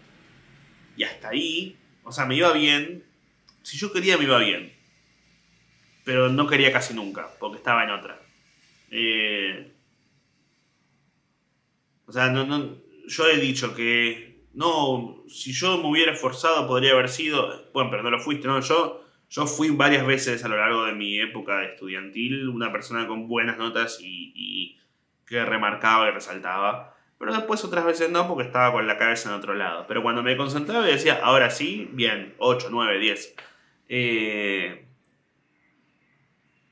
y hasta ahí, o sea, me iba bien. Si yo quería, me iba bien. Pero no quería casi nunca, porque estaba en otra. Eh, o sea, no, no, yo he dicho que no, si yo me hubiera esforzado podría haber sido, bueno, pero no lo fuiste, ¿no? Yo, yo fui varias veces a lo largo de mi época estudiantil una persona con buenas notas y, que remarcaba y resaltaba. Pero después otras veces no, porque estaba con la cabeza en otro lado. Pero cuando me concentraba y decía, ahora sí, bien, 8, 9, 10.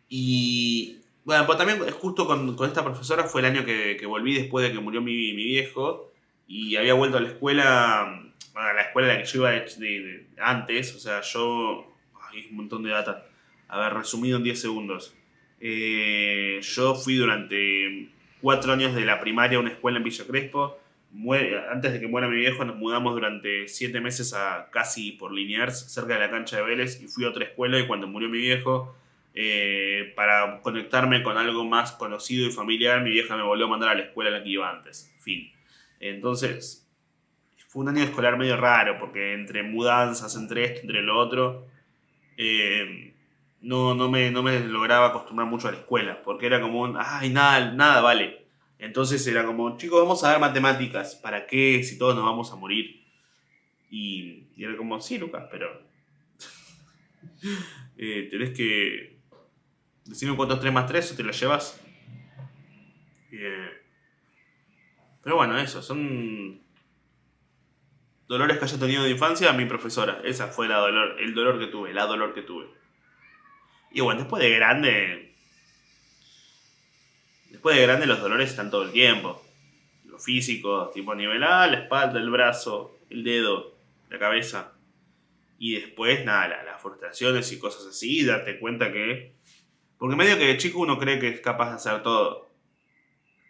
y bueno, pues también justo con, con, esta profesora fue el año que, que volví después de que murió mi, mi, viejo. Y había vuelto a la escuela, a la escuela la que yo iba de, antes. O sea, yo... Hay un montón de data. A ver, resumido en 10 segundos. Eh, yo fui durante cuatro años de la primaria a una escuela en Villa Crespo. antes de que muera mi viejo nos mudamos durante siete meses a casi por Liniers, cerca de la cancha de Vélez, y fui a otra escuela y cuando murió mi viejo, eh, para conectarme con algo más conocido y familiar, mi vieja me volvió a mandar a la escuela en la que iba antes. Fin. Entonces, fue un año escolar medio raro, porque entre mudanzas, entre esto, entre lo otro, eh, no, no, me, no me lograba acostumbrar mucho a la escuela, porque era como un, ay, nada, nada vale. Entonces era como, chicos, vamos a ver matemáticas, ¿para qué si todos nos vamos a morir? Y, era como, sí, Lucas, pero eh, tenés que decirme cuánto es 3 más 3 o te lo llevas. Eh, pero bueno, eso, son dolores que haya tenido de infancia mi profesora. Esa fue la dolor, el dolor que tuve, la dolor que tuve. Y bueno, después de grande. Después de grande los dolores están todo el tiempo. Los físicos, tipo nivel A, la espalda, el brazo, el dedo, la cabeza. Y después, nada, las frustraciones y cosas así, darte cuenta que. Porque medio que de chico uno cree que es capaz de hacer todo.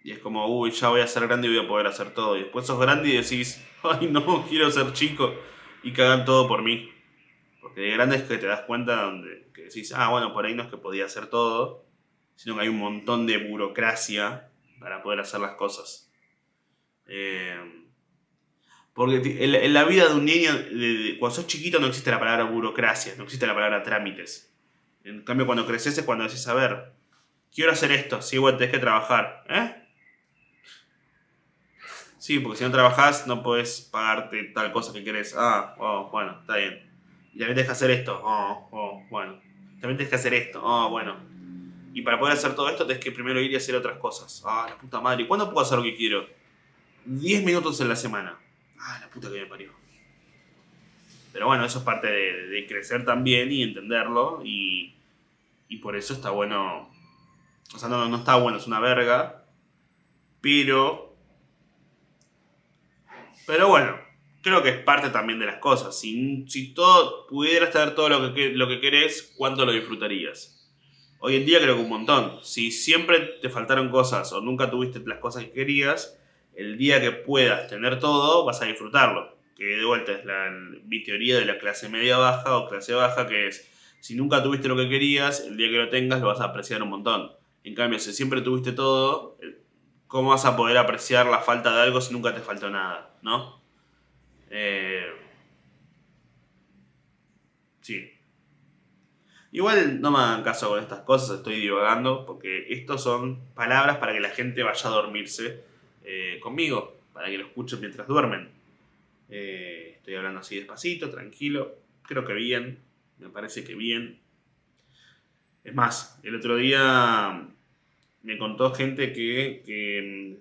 Y es como, uy, ya voy a ser grande y voy a poder hacer todo. Y después sos grande y decís, ay no, quiero ser chico. Y que hagan todo por mí. Porque de grande es que te das cuenta donde que decís, ah, bueno, por ahí no es que podía hacer todo, sino que hay un montón de burocracia para poder hacer las cosas. Eh, porque en, la vida de un niño, cuando sos chiquito no existe la palabra burocracia, no existe la palabra trámites. En cambio, cuando creces es cuando decís, a ver, quiero hacer esto, sí, bueno, tenés que trabajar. ¿Eh? Sí, porque si no trabajas no puedes pagarte tal cosa que querés. Ah, oh, bueno, está bien. Y también tienes que hacer esto. Oh, oh, bueno. También tienes que hacer esto. Oh, bueno. Y para poder hacer todo esto, tienes que primero ir y hacer otras cosas. Ah, la puta madre. ¿Y cuándo puedo hacer lo que quiero? 10 minutos en la semana. Ah, la puta que me parió. Pero bueno, eso es parte de, crecer también y entenderlo. Y, y, por eso está bueno. O sea, no, no está bueno, es una verga. Pero. Pero bueno, creo que es parte también de las cosas. Si, si todo pudieras tener todo lo que, lo que querés, ¿cuánto lo disfrutarías? Hoy en día creo que un montón. Si siempre te faltaron cosas o nunca tuviste las cosas que querías, el día que puedas tener todo, vas a disfrutarlo. Que de vuelta es la, mi teoría de la clase media baja o clase baja, que es, si nunca tuviste lo que querías, el día que lo tengas lo vas a apreciar un montón. En cambio, si siempre tuviste todo, ¿cómo vas a poder apreciar la falta de algo si nunca te faltó nada? ¿No? Eh, sí. Igual no me hagan caso con estas cosas, estoy divagando, porque estos son palabras para que la gente vaya a dormirse eh, conmigo, para que lo escuchen mientras duermen. Eh, estoy hablando así despacito, tranquilo, creo que bien, me parece que bien. Es más, el otro día me contó gente que, que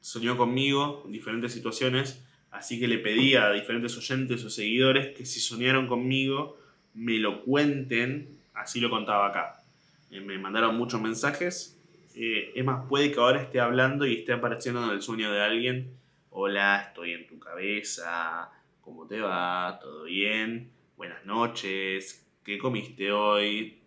soñó conmigo en diferentes situaciones Así que le pedí a diferentes oyentes o seguidores que si soñaron conmigo, me lo cuenten. Así lo contaba acá. Eh, me mandaron muchos mensajes. Eh, es más, puede que ahora esté hablando y esté apareciendo en el sueño de alguien. Hola, estoy en tu cabeza. ¿Cómo te va? ¿Todo bien? Buenas noches. ¿Qué comiste hoy?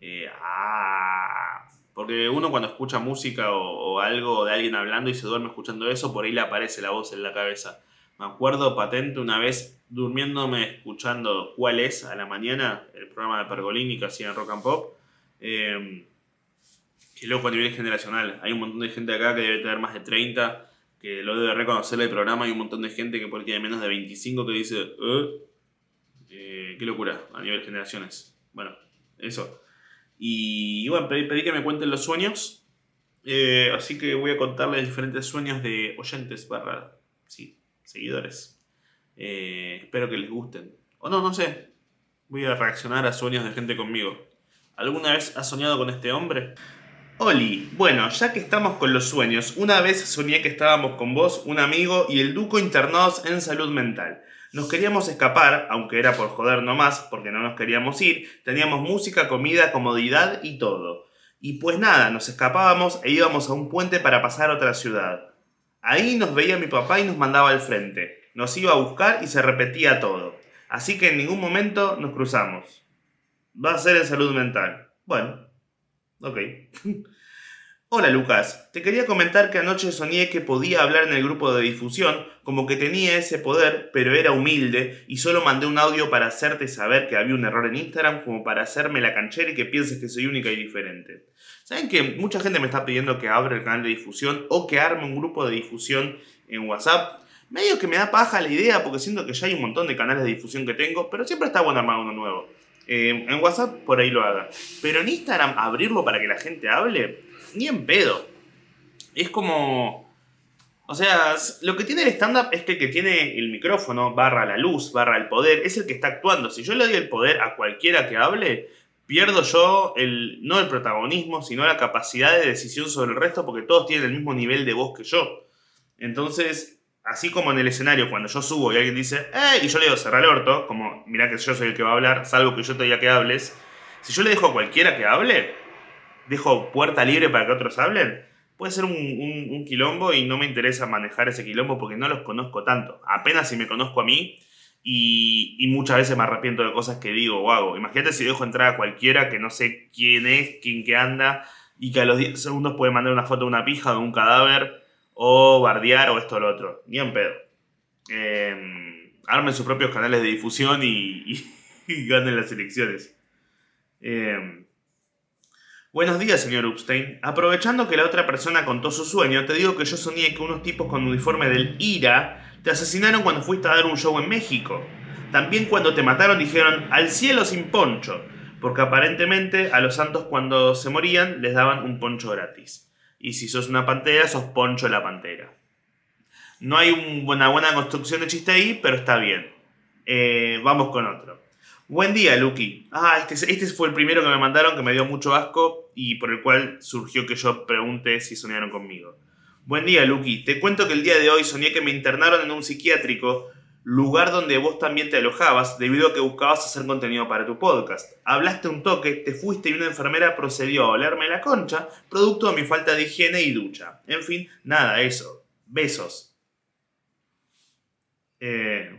Eh, ah. Porque uno cuando escucha música o, o, algo de alguien hablando y se duerme escuchando eso, por ahí le aparece la voz en la cabeza. Me acuerdo patente una vez durmiéndome escuchando cuál es a la mañana, el programa de Pergolini que hacía en Rock and Pop. Eh, qué loco a nivel generacional. Hay un montón de gente acá que debe tener más de 30, que lo debe reconocer el programa. Hay un montón de gente que por tiene menos de 25 que dice, "Eh, eh, qué locura, a nivel generaciones. Bueno, eso. Y, bueno, pedí, que me cuenten los sueños. Eh, así que voy a contarles diferentes sueños de oyentes barra, sí, seguidores. Eh, espero que les gusten. O no, no sé. Voy a reaccionar a sueños de gente conmigo. ¿Alguna vez has soñado con este hombre? Oli, bueno, ya que estamos con los sueños, una vez soñé que estábamos con vos, un amigo y el duco internados en salud mental. Nos queríamos escapar, aunque era por joder nomás, porque no nos queríamos ir, teníamos música, comida, comodidad y todo. Y pues nada, nos escapábamos e íbamos a un puente para pasar a otra ciudad. Ahí nos veía mi papá y nos mandaba al frente. Nos iba a buscar y se repetía todo. Así que en ningún momento nos cruzamos. Va a ser en salud mental. Bueno, ok. Hola Lucas, te quería comentar que anoche soñé que podía hablar en el grupo de difusión, como que tenía ese poder, pero era humilde, y solo mandé un audio para hacerte saber que había un error en Instagram, como para hacerme la canchera y que pienses que soy única y diferente. ¿Saben que mucha gente me está pidiendo que abra el canal de difusión o que arme un grupo de difusión en WhatsApp? Medio que me da paja la idea porque siento que ya hay un montón de canales de difusión que tengo, pero siempre está bueno armar uno nuevo. Eh, en WhatsApp por ahí lo haga. Pero en Instagram abrirlo para que la gente hable, ni en pedo. Es como... O sea, lo que tiene el stand-up es que el que tiene el micrófono, barra la luz, barra el poder, es el que está actuando. Si yo le doy el poder a cualquiera que hable, pierdo yo el, no el protagonismo, sino la capacidad de decisión sobre el resto porque todos tienen el mismo nivel de voz que yo. Entonces, así como en el escenario, cuando yo subo y alguien dice, ¡eh! Y yo le digo, cerrar el orto, como, mirá que yo soy el que va a hablar, salvo que yo te diga que hables. Si yo le dejo a cualquiera que hable, dejo puerta libre para que otros hablen, puede ser un, un- quilombo y no me interesa manejar ese quilombo porque no los conozco tanto. Apenas si me conozco a mí y, muchas veces me arrepiento de cosas que digo o hago. Imagínate si dejo entrar a cualquiera que no sé quién es, quién que anda y que a los 10 segundos puede mandar una foto de una pija de un cadáver o bardear o esto o lo otro. Ni en pedo. Eh, armen sus propios canales de difusión y, y- y ganen las elecciones. Eh, Buenos días, señor Upstein. Aprovechando que la otra persona contó su sueño, te digo que yo soñé que unos tipos con uniforme del IRA te asesinaron cuando fuiste a dar un show en México. También cuando te mataron dijeron al cielo sin poncho, porque aparentemente a los santos cuando se morían les daban un poncho gratis. Y si sos una pantera, sos poncho la pantera. No hay un- una buena construcción de chiste ahí, pero está bien. Eh, vamos con otro. Buen día, Lucky. Ah, este, este fue el primero que me mandaron que me dio mucho asco y por el cual surgió que yo pregunte si soñaron conmigo. Buen día, Lucky. Te cuento que el día de hoy soñé que me internaron en un psiquiátrico, lugar donde vos también te alojabas debido a que buscabas hacer contenido para tu podcast. Hablaste un toque, te fuiste y una enfermera procedió a olerme la concha, producto de mi falta de higiene y ducha. En fin, nada, eso. Besos. Eh...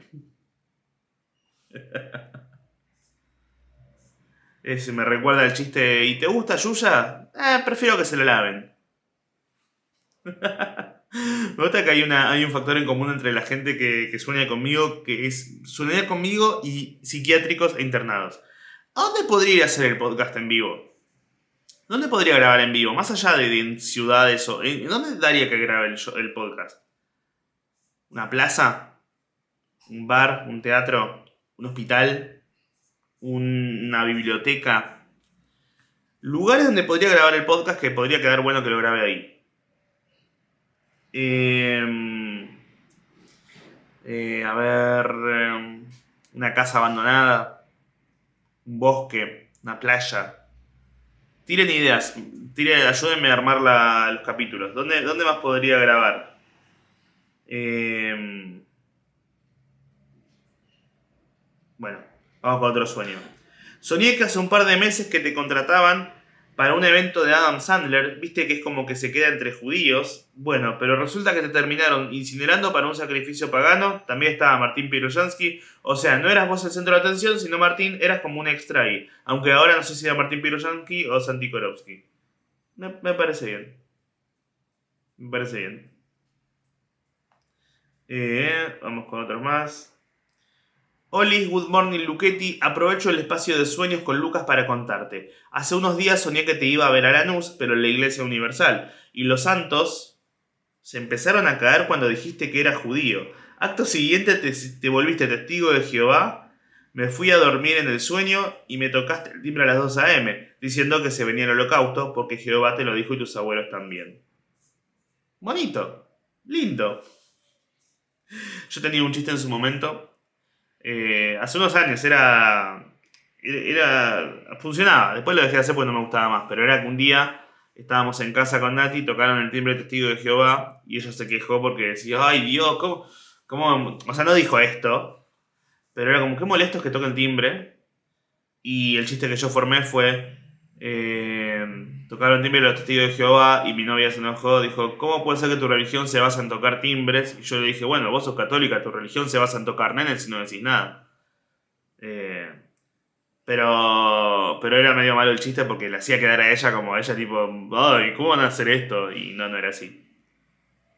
Me recuerda el chiste. ¿Y te gusta Yuya? Eh, prefiero que se lo laven. me gusta que hay, una, hay un factor en común entre la gente que, sueña conmigo, que es sueñar conmigo y psiquiátricos e internados. ¿A dónde podría ir a hacer el podcast en vivo? ¿Dónde podría grabar en vivo? Más allá de, ciudades o... ¿En dónde daría que grabe el, el podcast? ¿Una plaza? ¿Un bar? ¿Un teatro? ¿Un hospital? Un- una biblioteca. Lugares donde podría grabar el podcast que podría quedar bueno que lo grabe ahí. Em, eh, a ver. em, una casa abandonada. Un bosque. Una playa. Tiren ideas. Tiren, ayúdenme a armar los capítulos. ¿Dónde, ¿Dónde más podría grabar? Em, bueno, vamos con otro sueño. Soñé que hace un par de meses que te contrataban para un evento de Adam Sandler, viste que es como que se queda entre judíos. Bueno, pero resulta que te terminaron incinerando para un sacrificio pagano. También estaba Martín Piroyansky. O sea, no eras vos el centro de atención, sino Martín, eras como un extra ahí. Aunque ahora no sé si era Martín Piroyansky o Santi Korowski. Me, parece bien. Me parece bien. Eh, vamos con otros más. Oli, good morning Luchetti, aprovecho el espacio de sueños con Lucas para contarte. Hace unos días soñé que te iba a ver a Lanús, pero en la iglesia universal. Y los santos, se empezaron a caer cuando dijiste que era judío. Acto siguiente te, te volviste testigo de Jehová. Me fui a dormir en el sueño y me tocaste el timbre a las 2 a.m., diciendo que se venía el holocausto porque Jehová te lo dijo y tus abuelos también. Bonito, lindo. Yo tenía un chiste en su momento. Eh, hace unos años era, era. funcionaba. Después lo dejé de hacer porque no me gustaba más. Pero era que un día estábamos en casa con Nati, tocaron el timbre testigo de Jehová y ella se quejó porque decía, ay Dios, ¿cómo, cómo? O sea, no dijo esto, pero era como, qué molesto es que toque el timbre. Y el chiste que yo formé fue, eh, tocaron el timbre de los testigos de Jehová y mi novia se enojó, dijo, ¿cómo puede ser que tu religión se basa en tocar timbres? Y yo le dije, bueno, vos sos católica, tu religión se basa en tocar nenes si no decís nada. Eh, pero, pero era medio malo el chiste porque le hacía quedar a ella como ella tipo, ay, ¿cómo van a hacer esto? Y no, no era así.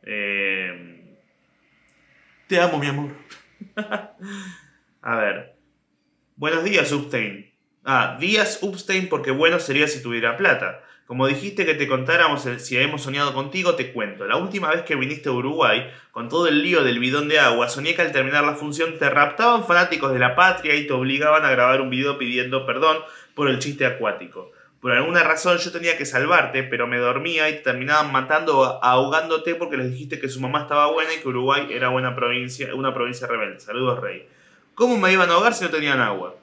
Eh, te amo, mi amor. a ver. Buenos días, Upstein. Ah, días Upstein porque bueno sería si tuviera plata. Como dijiste que te contáramos si habíamos soñado contigo, te cuento. La última vez que viniste a Uruguay, con todo el lío del bidón de agua, soñé que al terminar la función te raptaban fanáticos de la patria y te obligaban a grabar un video pidiendo perdón por el chiste acuático. Por alguna razón yo tenía que salvarte, pero me dormía y te terminaban matando ahogándote porque les dijiste que su mamá estaba buena y que Uruguay era buena provincia, una provincia rebelde. Saludos, Rey. ¿Cómo me iban a ahogar si no tenían agua?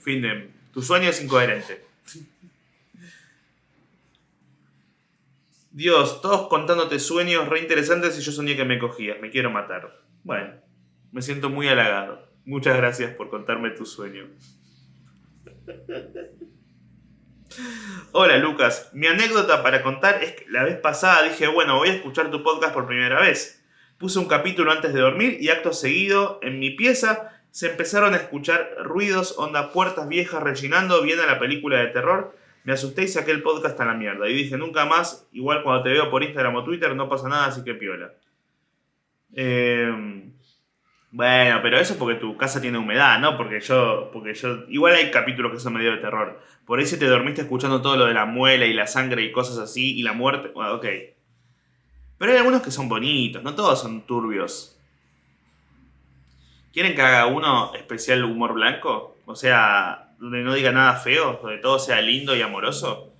Fin de... Tu sueño es incoherente. Dios, todos contándote sueños re interesantes y yo soñé que me cogías, me quiero matar. Bueno, me siento muy halagado. Muchas gracias por contarme tu sueño. Hola Lucas, mi anécdota para contar es que la vez pasada dije, bueno, voy a escuchar tu podcast por primera vez. Puse un capítulo antes de dormir y acto seguido, en mi pieza, se empezaron a escuchar ruidos, onda puertas viejas rellenando bien a la película de terror me asusté y saqué el podcast a la mierda. Y dije, nunca más, igual cuando te veo por Instagram o Twitter, no pasa nada, así que piola. Em, bueno, pero eso es porque tu casa tiene humedad, ¿no? Porque yo, porque yo, igual hay capítulos que son medio de terror. Por si te dormiste escuchando todo lo de la muela y la sangre y cosas así, y la muerte, bueno, ok. Pero hay algunos que son bonitos, no todos son turbios. ¿Quieren que haga uno especial humor blanco? O sea, donde no diga nada feo, donde todo sea lindo y amoroso.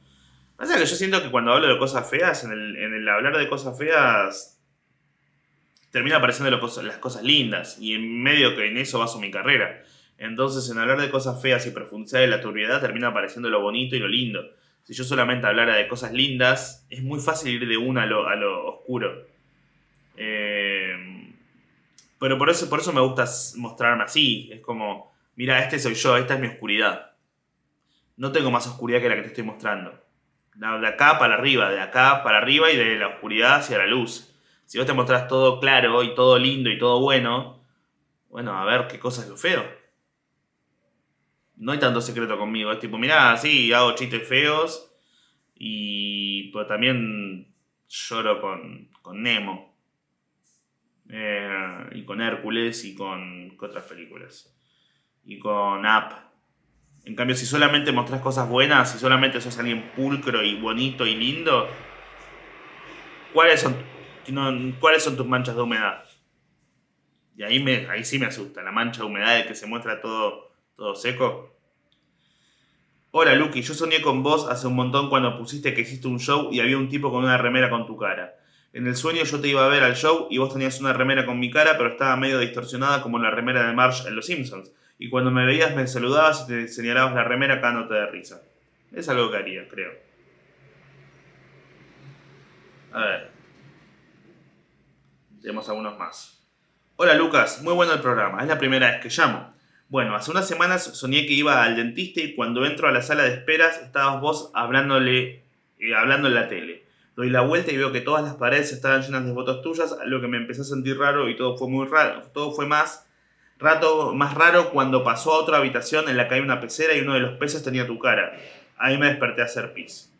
Pasa que yo siento que cuando hablo de cosas feas, en el, hablar de cosas feas, termina apareciendo las cosas lindas. Y en medio que en eso baso mi carrera. Entonces, en hablar de cosas feas y profundizar de la turbiedad, termina apareciendo lo bonito y lo lindo. Si yo solamente hablara de cosas lindas, es muy fácil ir de una a lo, a lo oscuro. Eh, pero por eso, por eso me gusta mostrarme así. Es como mira, este soy yo, esta es mi oscuridad. No tengo más oscuridad que la que te estoy mostrando. De acá para arriba, de acá para arriba y de la oscuridad hacia la luz. Si vos te mostrás todo claro y todo lindo y todo bueno, bueno, a ver qué cosa es lo feo. No hay tanto secreto conmigo. Es tipo, mirá, sí, hago chistes feos. Y pero también lloro con, con Nemo. Eh, y con Hércules y con otras películas y con app. En cambio, si solamente mostrás cosas buenas, si solamente sos alguien pulcro y bonito y lindo, ¿cuáles son, ¿cuáles son tus manchas de humedad? Y ahí, me, ahí sí me asusta, la mancha de humedad de que se muestra todo, todo seco. Hola Lucky, yo soñé con vos hace un montón cuando pusiste que hiciste un show y había un tipo con una remera con tu cara. En el sueño yo te iba a ver al show y vos tenías una remera con mi cara, pero estaba medio distorsionada como la remera de Marsh en Los Simpsons y cuando me veías me saludabas y te señalabas la remera te de risa. Es algo que haría, creo. A ver. Tenemos algunos más. Hola Lucas, muy bueno el programa. Es la primera vez que llamo. Bueno, hace unas semanas soñé que iba al dentista y cuando entro a la sala de esperas estabas vos hablándole, eh, hablando en la tele. Doy la vuelta y veo que todas las paredes estaban llenas de fotos tuyas, lo que me empezó a sentir raro y todo fue muy raro. Todo fue más Rato más raro cuando pasó a otra habitación en la que hay una pecera y uno de los peces tenía tu cara. Ahí me desperté a hacer pis.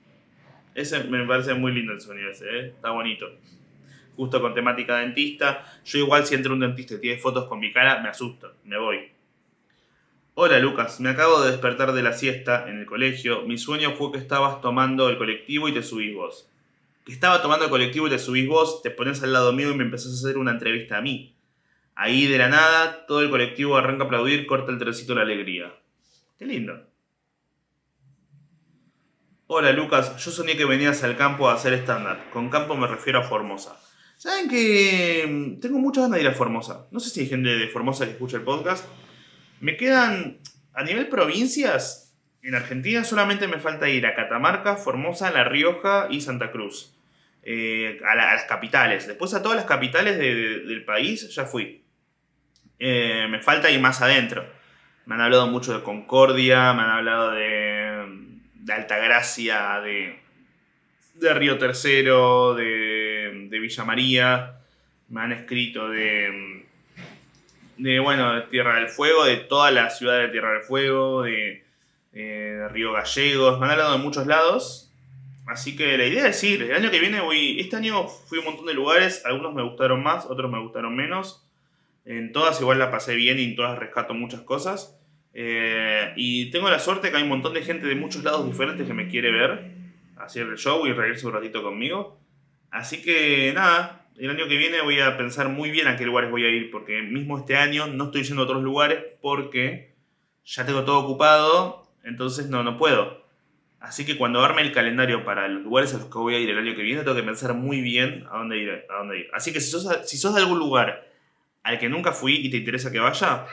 Ese me parece muy lindo el sonido ese, ¿eh? está bonito. Justo con temática dentista. Yo igual si entro un dentista y tiene fotos con mi cara, me asusto, me voy. Hola Lucas, me acabo de despertar de la siesta en el colegio. Mi sueño fue que estabas tomando el colectivo y te subís vos. Que estaba tomando el colectivo y te subís vos, te pones al lado mío y me empezás a hacer una entrevista a mí. Ahí de la nada, todo el colectivo arranca a aplaudir, corta el trencito la alegría. Qué lindo. Hola Lucas, yo soñé que venías al campo a hacer stand-up. Con campo me refiero a Formosa. ¿Saben que mm, tengo muchas ganas de ir a Formosa? No sé si hay gente de Formosa que escucha el podcast. Me quedan, a nivel provincias, en Argentina solamente me falta ir a Catamarca, Formosa, La Rioja y Santa Cruz. Eh, a, las capitales. Después a todas las capitales del país ya fui. Eh, me falta ir más adentro. Me han hablado mucho de Concordia, me han hablado de, de Altagracia, de, de Río Tercero, de, de Villa María. Me han escrito de, de, bueno, de Tierra del Fuego, de toda la ciudad de Tierra del Fuego, de, de Río Gallegos. Me han hablado de muchos lados. Así que la idea es ir. El año que viene voy. Este año fui a un montón de lugares. Algunos me gustaron más, otros me gustaron menos. En todas igual la pasé bien y en todas rescato muchas cosas. Eh, y tengo la suerte que hay un montón de gente de muchos lados diferentes que me quiere ver, hacer el show y reírse un ratito conmigo. Así que nada, el año que viene voy a pensar muy bien a qué lugares voy a ir, porque mismo este año no estoy yendo a otros lugares porque ya tengo todo ocupado, entonces no, no puedo. Así que cuando arme el calendario para los lugares a los que voy a ir el año que viene, tengo que pensar muy bien a dónde ir. A dónde ir. Así que si sos, si sos de algún lugar al que nunca fui y te interesa que vaya,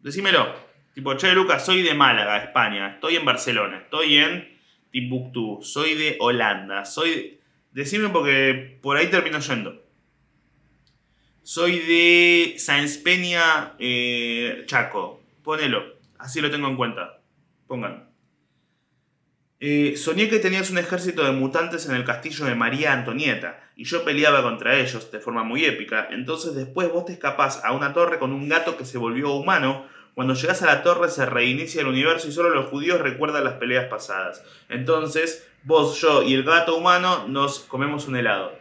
decímelo. Tipo, che, Lucas, soy de Málaga, España. Estoy en Barcelona. Estoy en Timbuktu. Soy de Holanda. Soy. Decime porque por ahí termino yendo. Soy de Sáenz Peña, eh, Chaco. Ponelo. Así lo tengo en cuenta. Pongan. Eh, soñé que tenías un ejército de mutantes en el castillo de María Antonieta y yo peleaba contra ellos de forma muy épica. Entonces después vos te escapás a una torre con un gato que se volvió humano. Cuando llegas a la torre se reinicia el universo y solo los judíos recuerdan las peleas pasadas. Entonces vos, yo y el gato humano nos comemos un helado.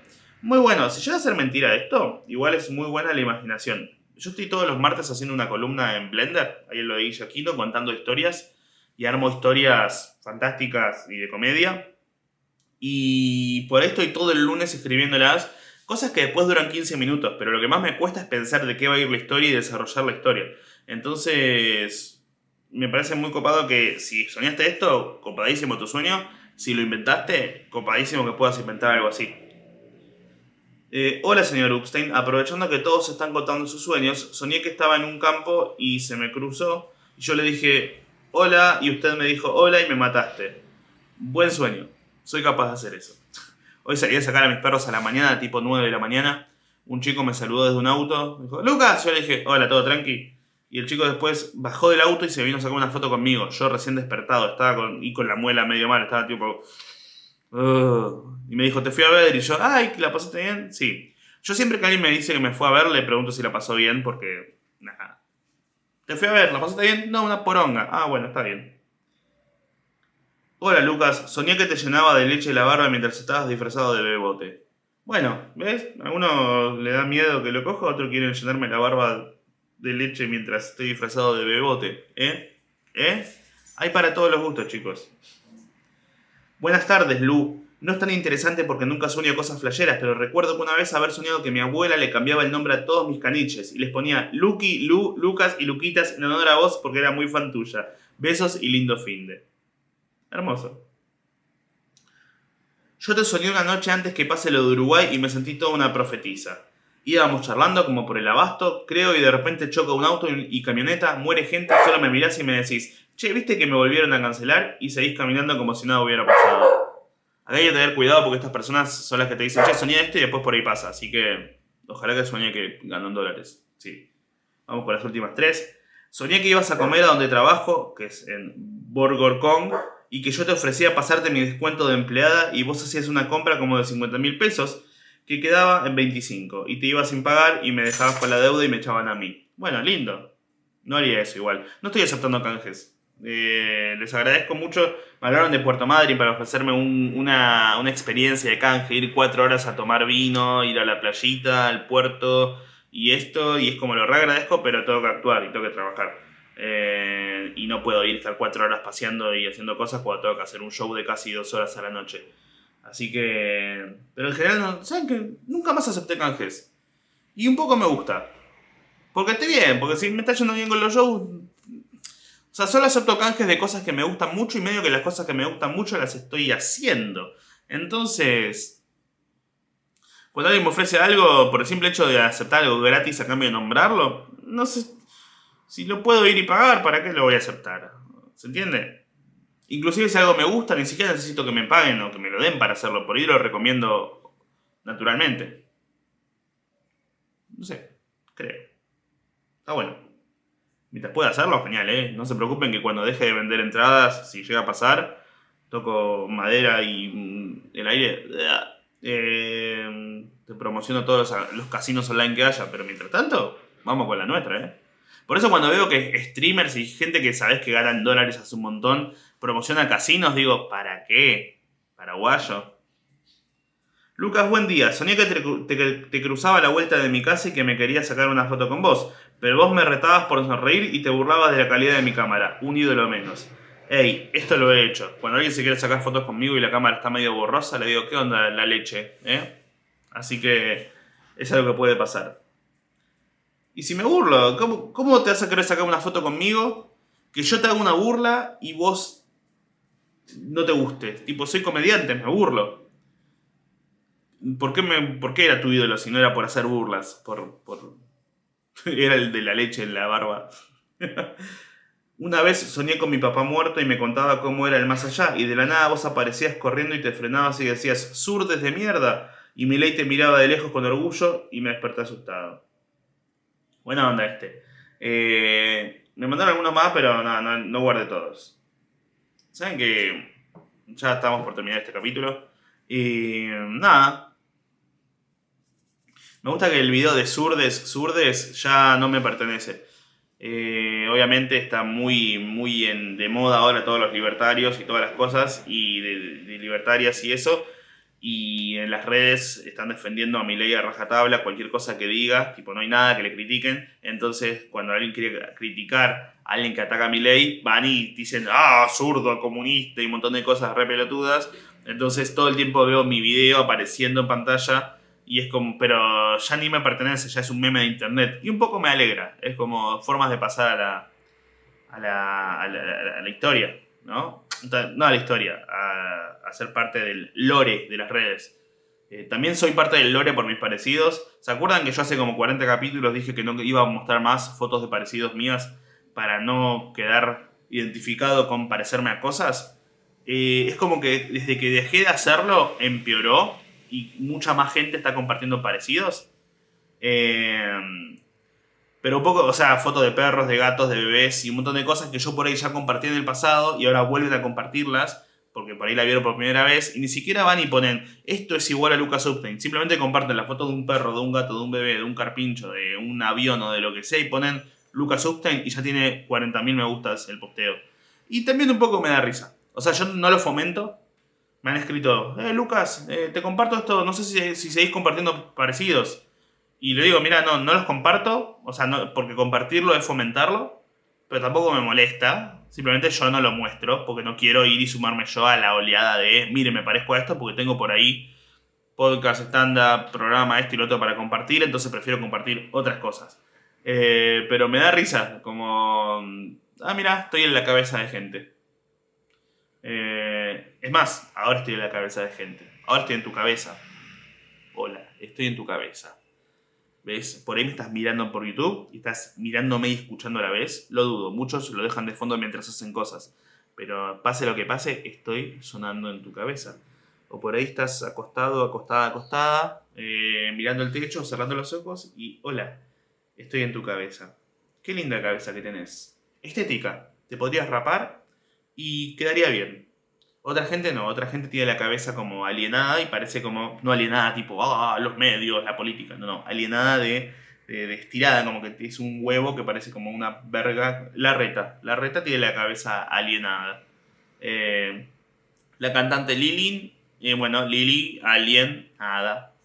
Muy bueno, si llega a ser mentira esto, igual es muy buena la imaginación. Yo estoy todos los martes haciendo una columna en Blender, ahí lo de Aquino, contando historias y armo historias fantásticas y de comedia. Y por esto estoy todo el lunes escribiéndolas, cosas que después duran 15 minutos, pero lo que más me cuesta es pensar de qué va a ir la historia y desarrollar la historia. Entonces, me parece muy copado que si soñaste esto, copadísimo tu sueño. Si lo inventaste, copadísimo que puedas inventar algo así. Eh, hola, señor Upstein. Aprovechando que todos están contando sus sueños, soñé que estaba en un campo y se me cruzó. Yo le dije, hola y usted me dijo hola y me mataste. Buen sueño, soy capaz de hacer eso. Hoy salí a sacar a mis perros a la mañana, tipo 9 de la mañana. Un chico me saludó desde un auto, me dijo, Lucas, yo le dije, hola, todo tranqui. Y el chico después bajó del auto y se vino a sacar una foto conmigo. Yo recién despertado, estaba con, y con la muela medio mal, estaba tipo... y me dijo, te fui a ver y yo, ay, ¿la pasaste bien? Sí. Yo siempre que alguien me dice que me fue a ver, le pregunto si la pasó bien porque... Nada, te fui a ver, ¿la pasaste bien? No, una poronga. Ah, bueno, está bien. Hola Lucas, soñé que te llenaba de leche la barba mientras estabas disfrazado de bebote. Bueno, ¿ves? A uno le da miedo que lo coja, a otro quiere llenarme la barba de leche mientras estoy disfrazado de bebote. ¿Eh? ¿Eh? Hay para todos los gustos, chicos. Buenas tardes, Lu. No es tan interesante porque nunca sueño cosas flasheras, pero recuerdo que una vez haber soñado que mi abuela le cambiaba el nombre a todos mis caniches y les ponía Lucky, Lu, Lucas y Luquitas en honor a vos porque era muy fan tuya. Besos y lindo finde. Hermoso. Yo te soñé una noche antes que pase lo de Uruguay y me sentí toda una profetisa. Íbamos charlando como por el abasto, creo, y de repente choca un auto y, camioneta, muere gente, solo me mirás y me decís, che, ¿viste que me volvieron a cancelar? Y seguís caminando como si nada hubiera pasado. Acá hay que tener cuidado porque estas personas son las que te dicen, che, soñé esto y después por ahí pasa. Así que ojalá que soñé que ganan dólares. Sí. Vamos con las últimas tres. Soñé que ibas a comer a donde trabajo, que es en Burger Kong, y que yo te ofrecía pasarte mi descuento de empleada y vos hacías una compra como de 50 mil pesos que quedaba en 25 y te ibas sin pagar y me dejabas con la deuda y me echaban a mí. Bueno, lindo. No haría eso igual. No estoy aceptando canjes. Eh, les agradezco mucho. Me hablaron de Puerto Madryn para ofrecerme una, experiencia de canje, ir cuatro horas a tomar vino, ir a la playita, al puerto y esto, y es como lo re agradezco, pero tengo que actuar y tengo que trabajar. Eh, y no puedo ir estar cuatro horas paseando y haciendo cosas cuando tengo que hacer un show de casi dos horas a la noche. Así que. Pero en general, ¿saben que Nunca más acepté canjes. Y un poco me gusta. Porque estoy bien, porque si me está yendo bien con los shows. O sea, solo acepto canjes de cosas que me gustan mucho y medio que las cosas que me gustan mucho las estoy haciendo. Entonces. Cuando alguien me ofrece algo por el simple hecho de aceptar algo gratis a cambio de nombrarlo, no sé. Si lo puedo ir y pagar, ¿para qué lo voy a aceptar? ¿Se entiende? Inclusive si algo me gusta, ni siquiera necesito que me paguen o que me lo den para hacerlo. Por ahí lo recomiendo naturalmente. No sé, creo. Está bueno. Mientras pueda hacerlo, genial, ¿eh? No se preocupen que cuando deje de vender entradas, si llega a pasar, toco madera y mm, el aire. Eh, te promociono todos los casinos online que haya, pero mientras tanto, vamos con la nuestra, ¿eh? Por eso cuando veo que streamers y gente que sabes que ganan dólares hace un montón promociona casinos, digo, ¿para qué? Paraguayo. Lucas, buen día. Soñé que te, cruzaba la vuelta de mi casa y que me quería sacar una foto con vos. Pero vos me retabas por sonreír y te burlabas de la calidad de mi cámara. Un ídolo menos. Ey, esto lo he hecho. Cuando alguien se quiere sacar fotos conmigo y la cámara está medio borrosa, le digo, ¿qué onda la leche? ¿Eh? Así que es algo que puede pasar. Y si me burlo, ¿cómo, te vas a querer sacar una foto conmigo? Que yo te haga una burla y vos no te guste. Tipo, soy comediante, me burlo. ¿Por qué, me, ¿Por qué era tu ídolo si no era por hacer burlas? Por, por... Era el de la leche en la barba. Una vez soñé con mi papá muerto y me contaba cómo era el más allá, y de la nada vos aparecías corriendo y te frenabas y decías, surdes de mierda, y mi ley te miraba de lejos con orgullo y me desperté asustado. Buena onda este. Eh, me mandaron algunos más, pero no, no, no guardé todos. Saben que ya estamos por terminar este capítulo. Y nada. Me gusta que el video de Surdes, Surdes ya no me pertenece. Eh, obviamente está muy, muy en, de moda ahora todos los libertarios y todas las cosas y de libertarias y eso. Y en las redes están defendiendo a ley a rajatabla, cualquier cosa que diga, tipo no hay nada que le critiquen, entonces cuando alguien quiere criticar a alguien que ataca a ley, van y dicen, ah, zurdo, comunista y un montón de cosas re pelotudas, entonces todo el tiempo veo mi video apareciendo en pantalla y es como, pero ya ni me pertenece, ya es un meme de internet y un poco me alegra, es como formas de pasar a la, a la, a la historia, ¿no? No a la historia, a ser parte del lore de las redes. Eh, también soy parte del lore por mis parecidos. ¿Se acuerdan que yo hace como 40 capítulos dije que no iba a mostrar más fotos de parecidos mías para no quedar identificado con parecerme a cosas? Eh, es como que desde que dejé de hacerlo empeoró y mucha más gente está compartiendo parecidos. Eh, pero un poco, o sea, fotos de perros, de gatos, de bebés y un montón de cosas que yo por ahí ya compartí en el pasado y ahora vuelven a compartirlas porque por ahí la vieron por primera vez, y ni siquiera van y ponen, esto es igual a Lucas Upstein. Simplemente comparten la foto de un perro, de un gato, de un bebé, de un carpincho, de un avión o de lo que sea, y ponen Lucas Upstein y ya tiene 40.000 me gustas el posteo. Y también un poco me da risa. O sea, yo no lo fomento. Me han escrito, eh, Lucas, eh, te comparto esto, no sé si, si, seguís compartiendo parecidos. Y le digo, mira, no, no los comparto, o sea, no, porque compartirlo es fomentarlo, pero tampoco me molesta. Simplemente yo no lo muestro porque no quiero ir y sumarme yo a la oleada de, mire, me parezco a esto porque tengo por ahí podcast, stand-up, programa, esto y lo otro para compartir, entonces prefiero compartir otras cosas. Eh, pero me da risa, como, ah, mira, estoy en la cabeza de gente. Eh, es más, ahora estoy en la cabeza de gente. Ahora estoy en tu cabeza. Hola, estoy en tu cabeza. ¿Ves? Por ahí me estás mirando por YouTube y estás mirándome y escuchando a la vez. Lo dudo, muchos lo dejan de fondo mientras hacen cosas. Pero pase lo que pase, estoy sonando en tu cabeza. O por ahí estás acostado, acostada, acostada, eh, mirando el techo, cerrando los ojos y hola, estoy en tu cabeza. Qué linda cabeza que tenés. Estética. Te podrías rapar y quedaría bien. Otra gente no, otra gente tiene la cabeza como alienada y parece como, no alienada tipo, ah, los medios, la política, no, no, alienada de, de, estirada, como que es un huevo que parece como una verga. La reta, la reta tiene la cabeza alienada. Eh, la cantante Lili, eh, bueno, Lili, alien, hada.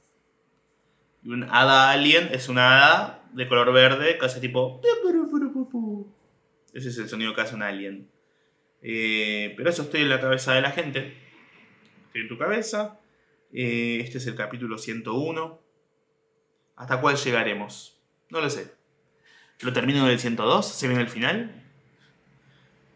Y un hada alien es una hada de color verde que hace tipo... Ese es el sonido que hace un alien. Eh, pero eso estoy en la cabeza de la gente. Estoy en tu cabeza. Eh, este es el capítulo 101. ¿Hasta cuál llegaremos? No lo sé. ¿Lo termino en el 102? ¿Se viene el final?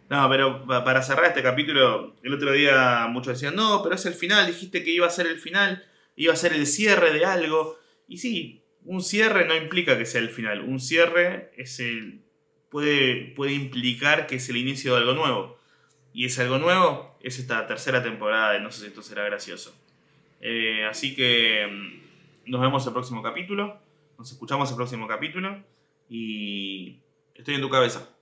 No, pero para cerrar este capítulo, el otro día muchos decían, no, pero es el final, dijiste que iba a ser el final, iba a ser el cierre de algo. Y sí, un cierre no implica que sea el final, un cierre es el, puede, puede implicar que es el inicio de algo nuevo. Y ese algo nuevo es esta tercera temporada de No sé si esto será gracioso. Eh, así que mm, nos vemos el próximo capítulo, nos escuchamos el próximo capítulo y estoy en tu cabeza.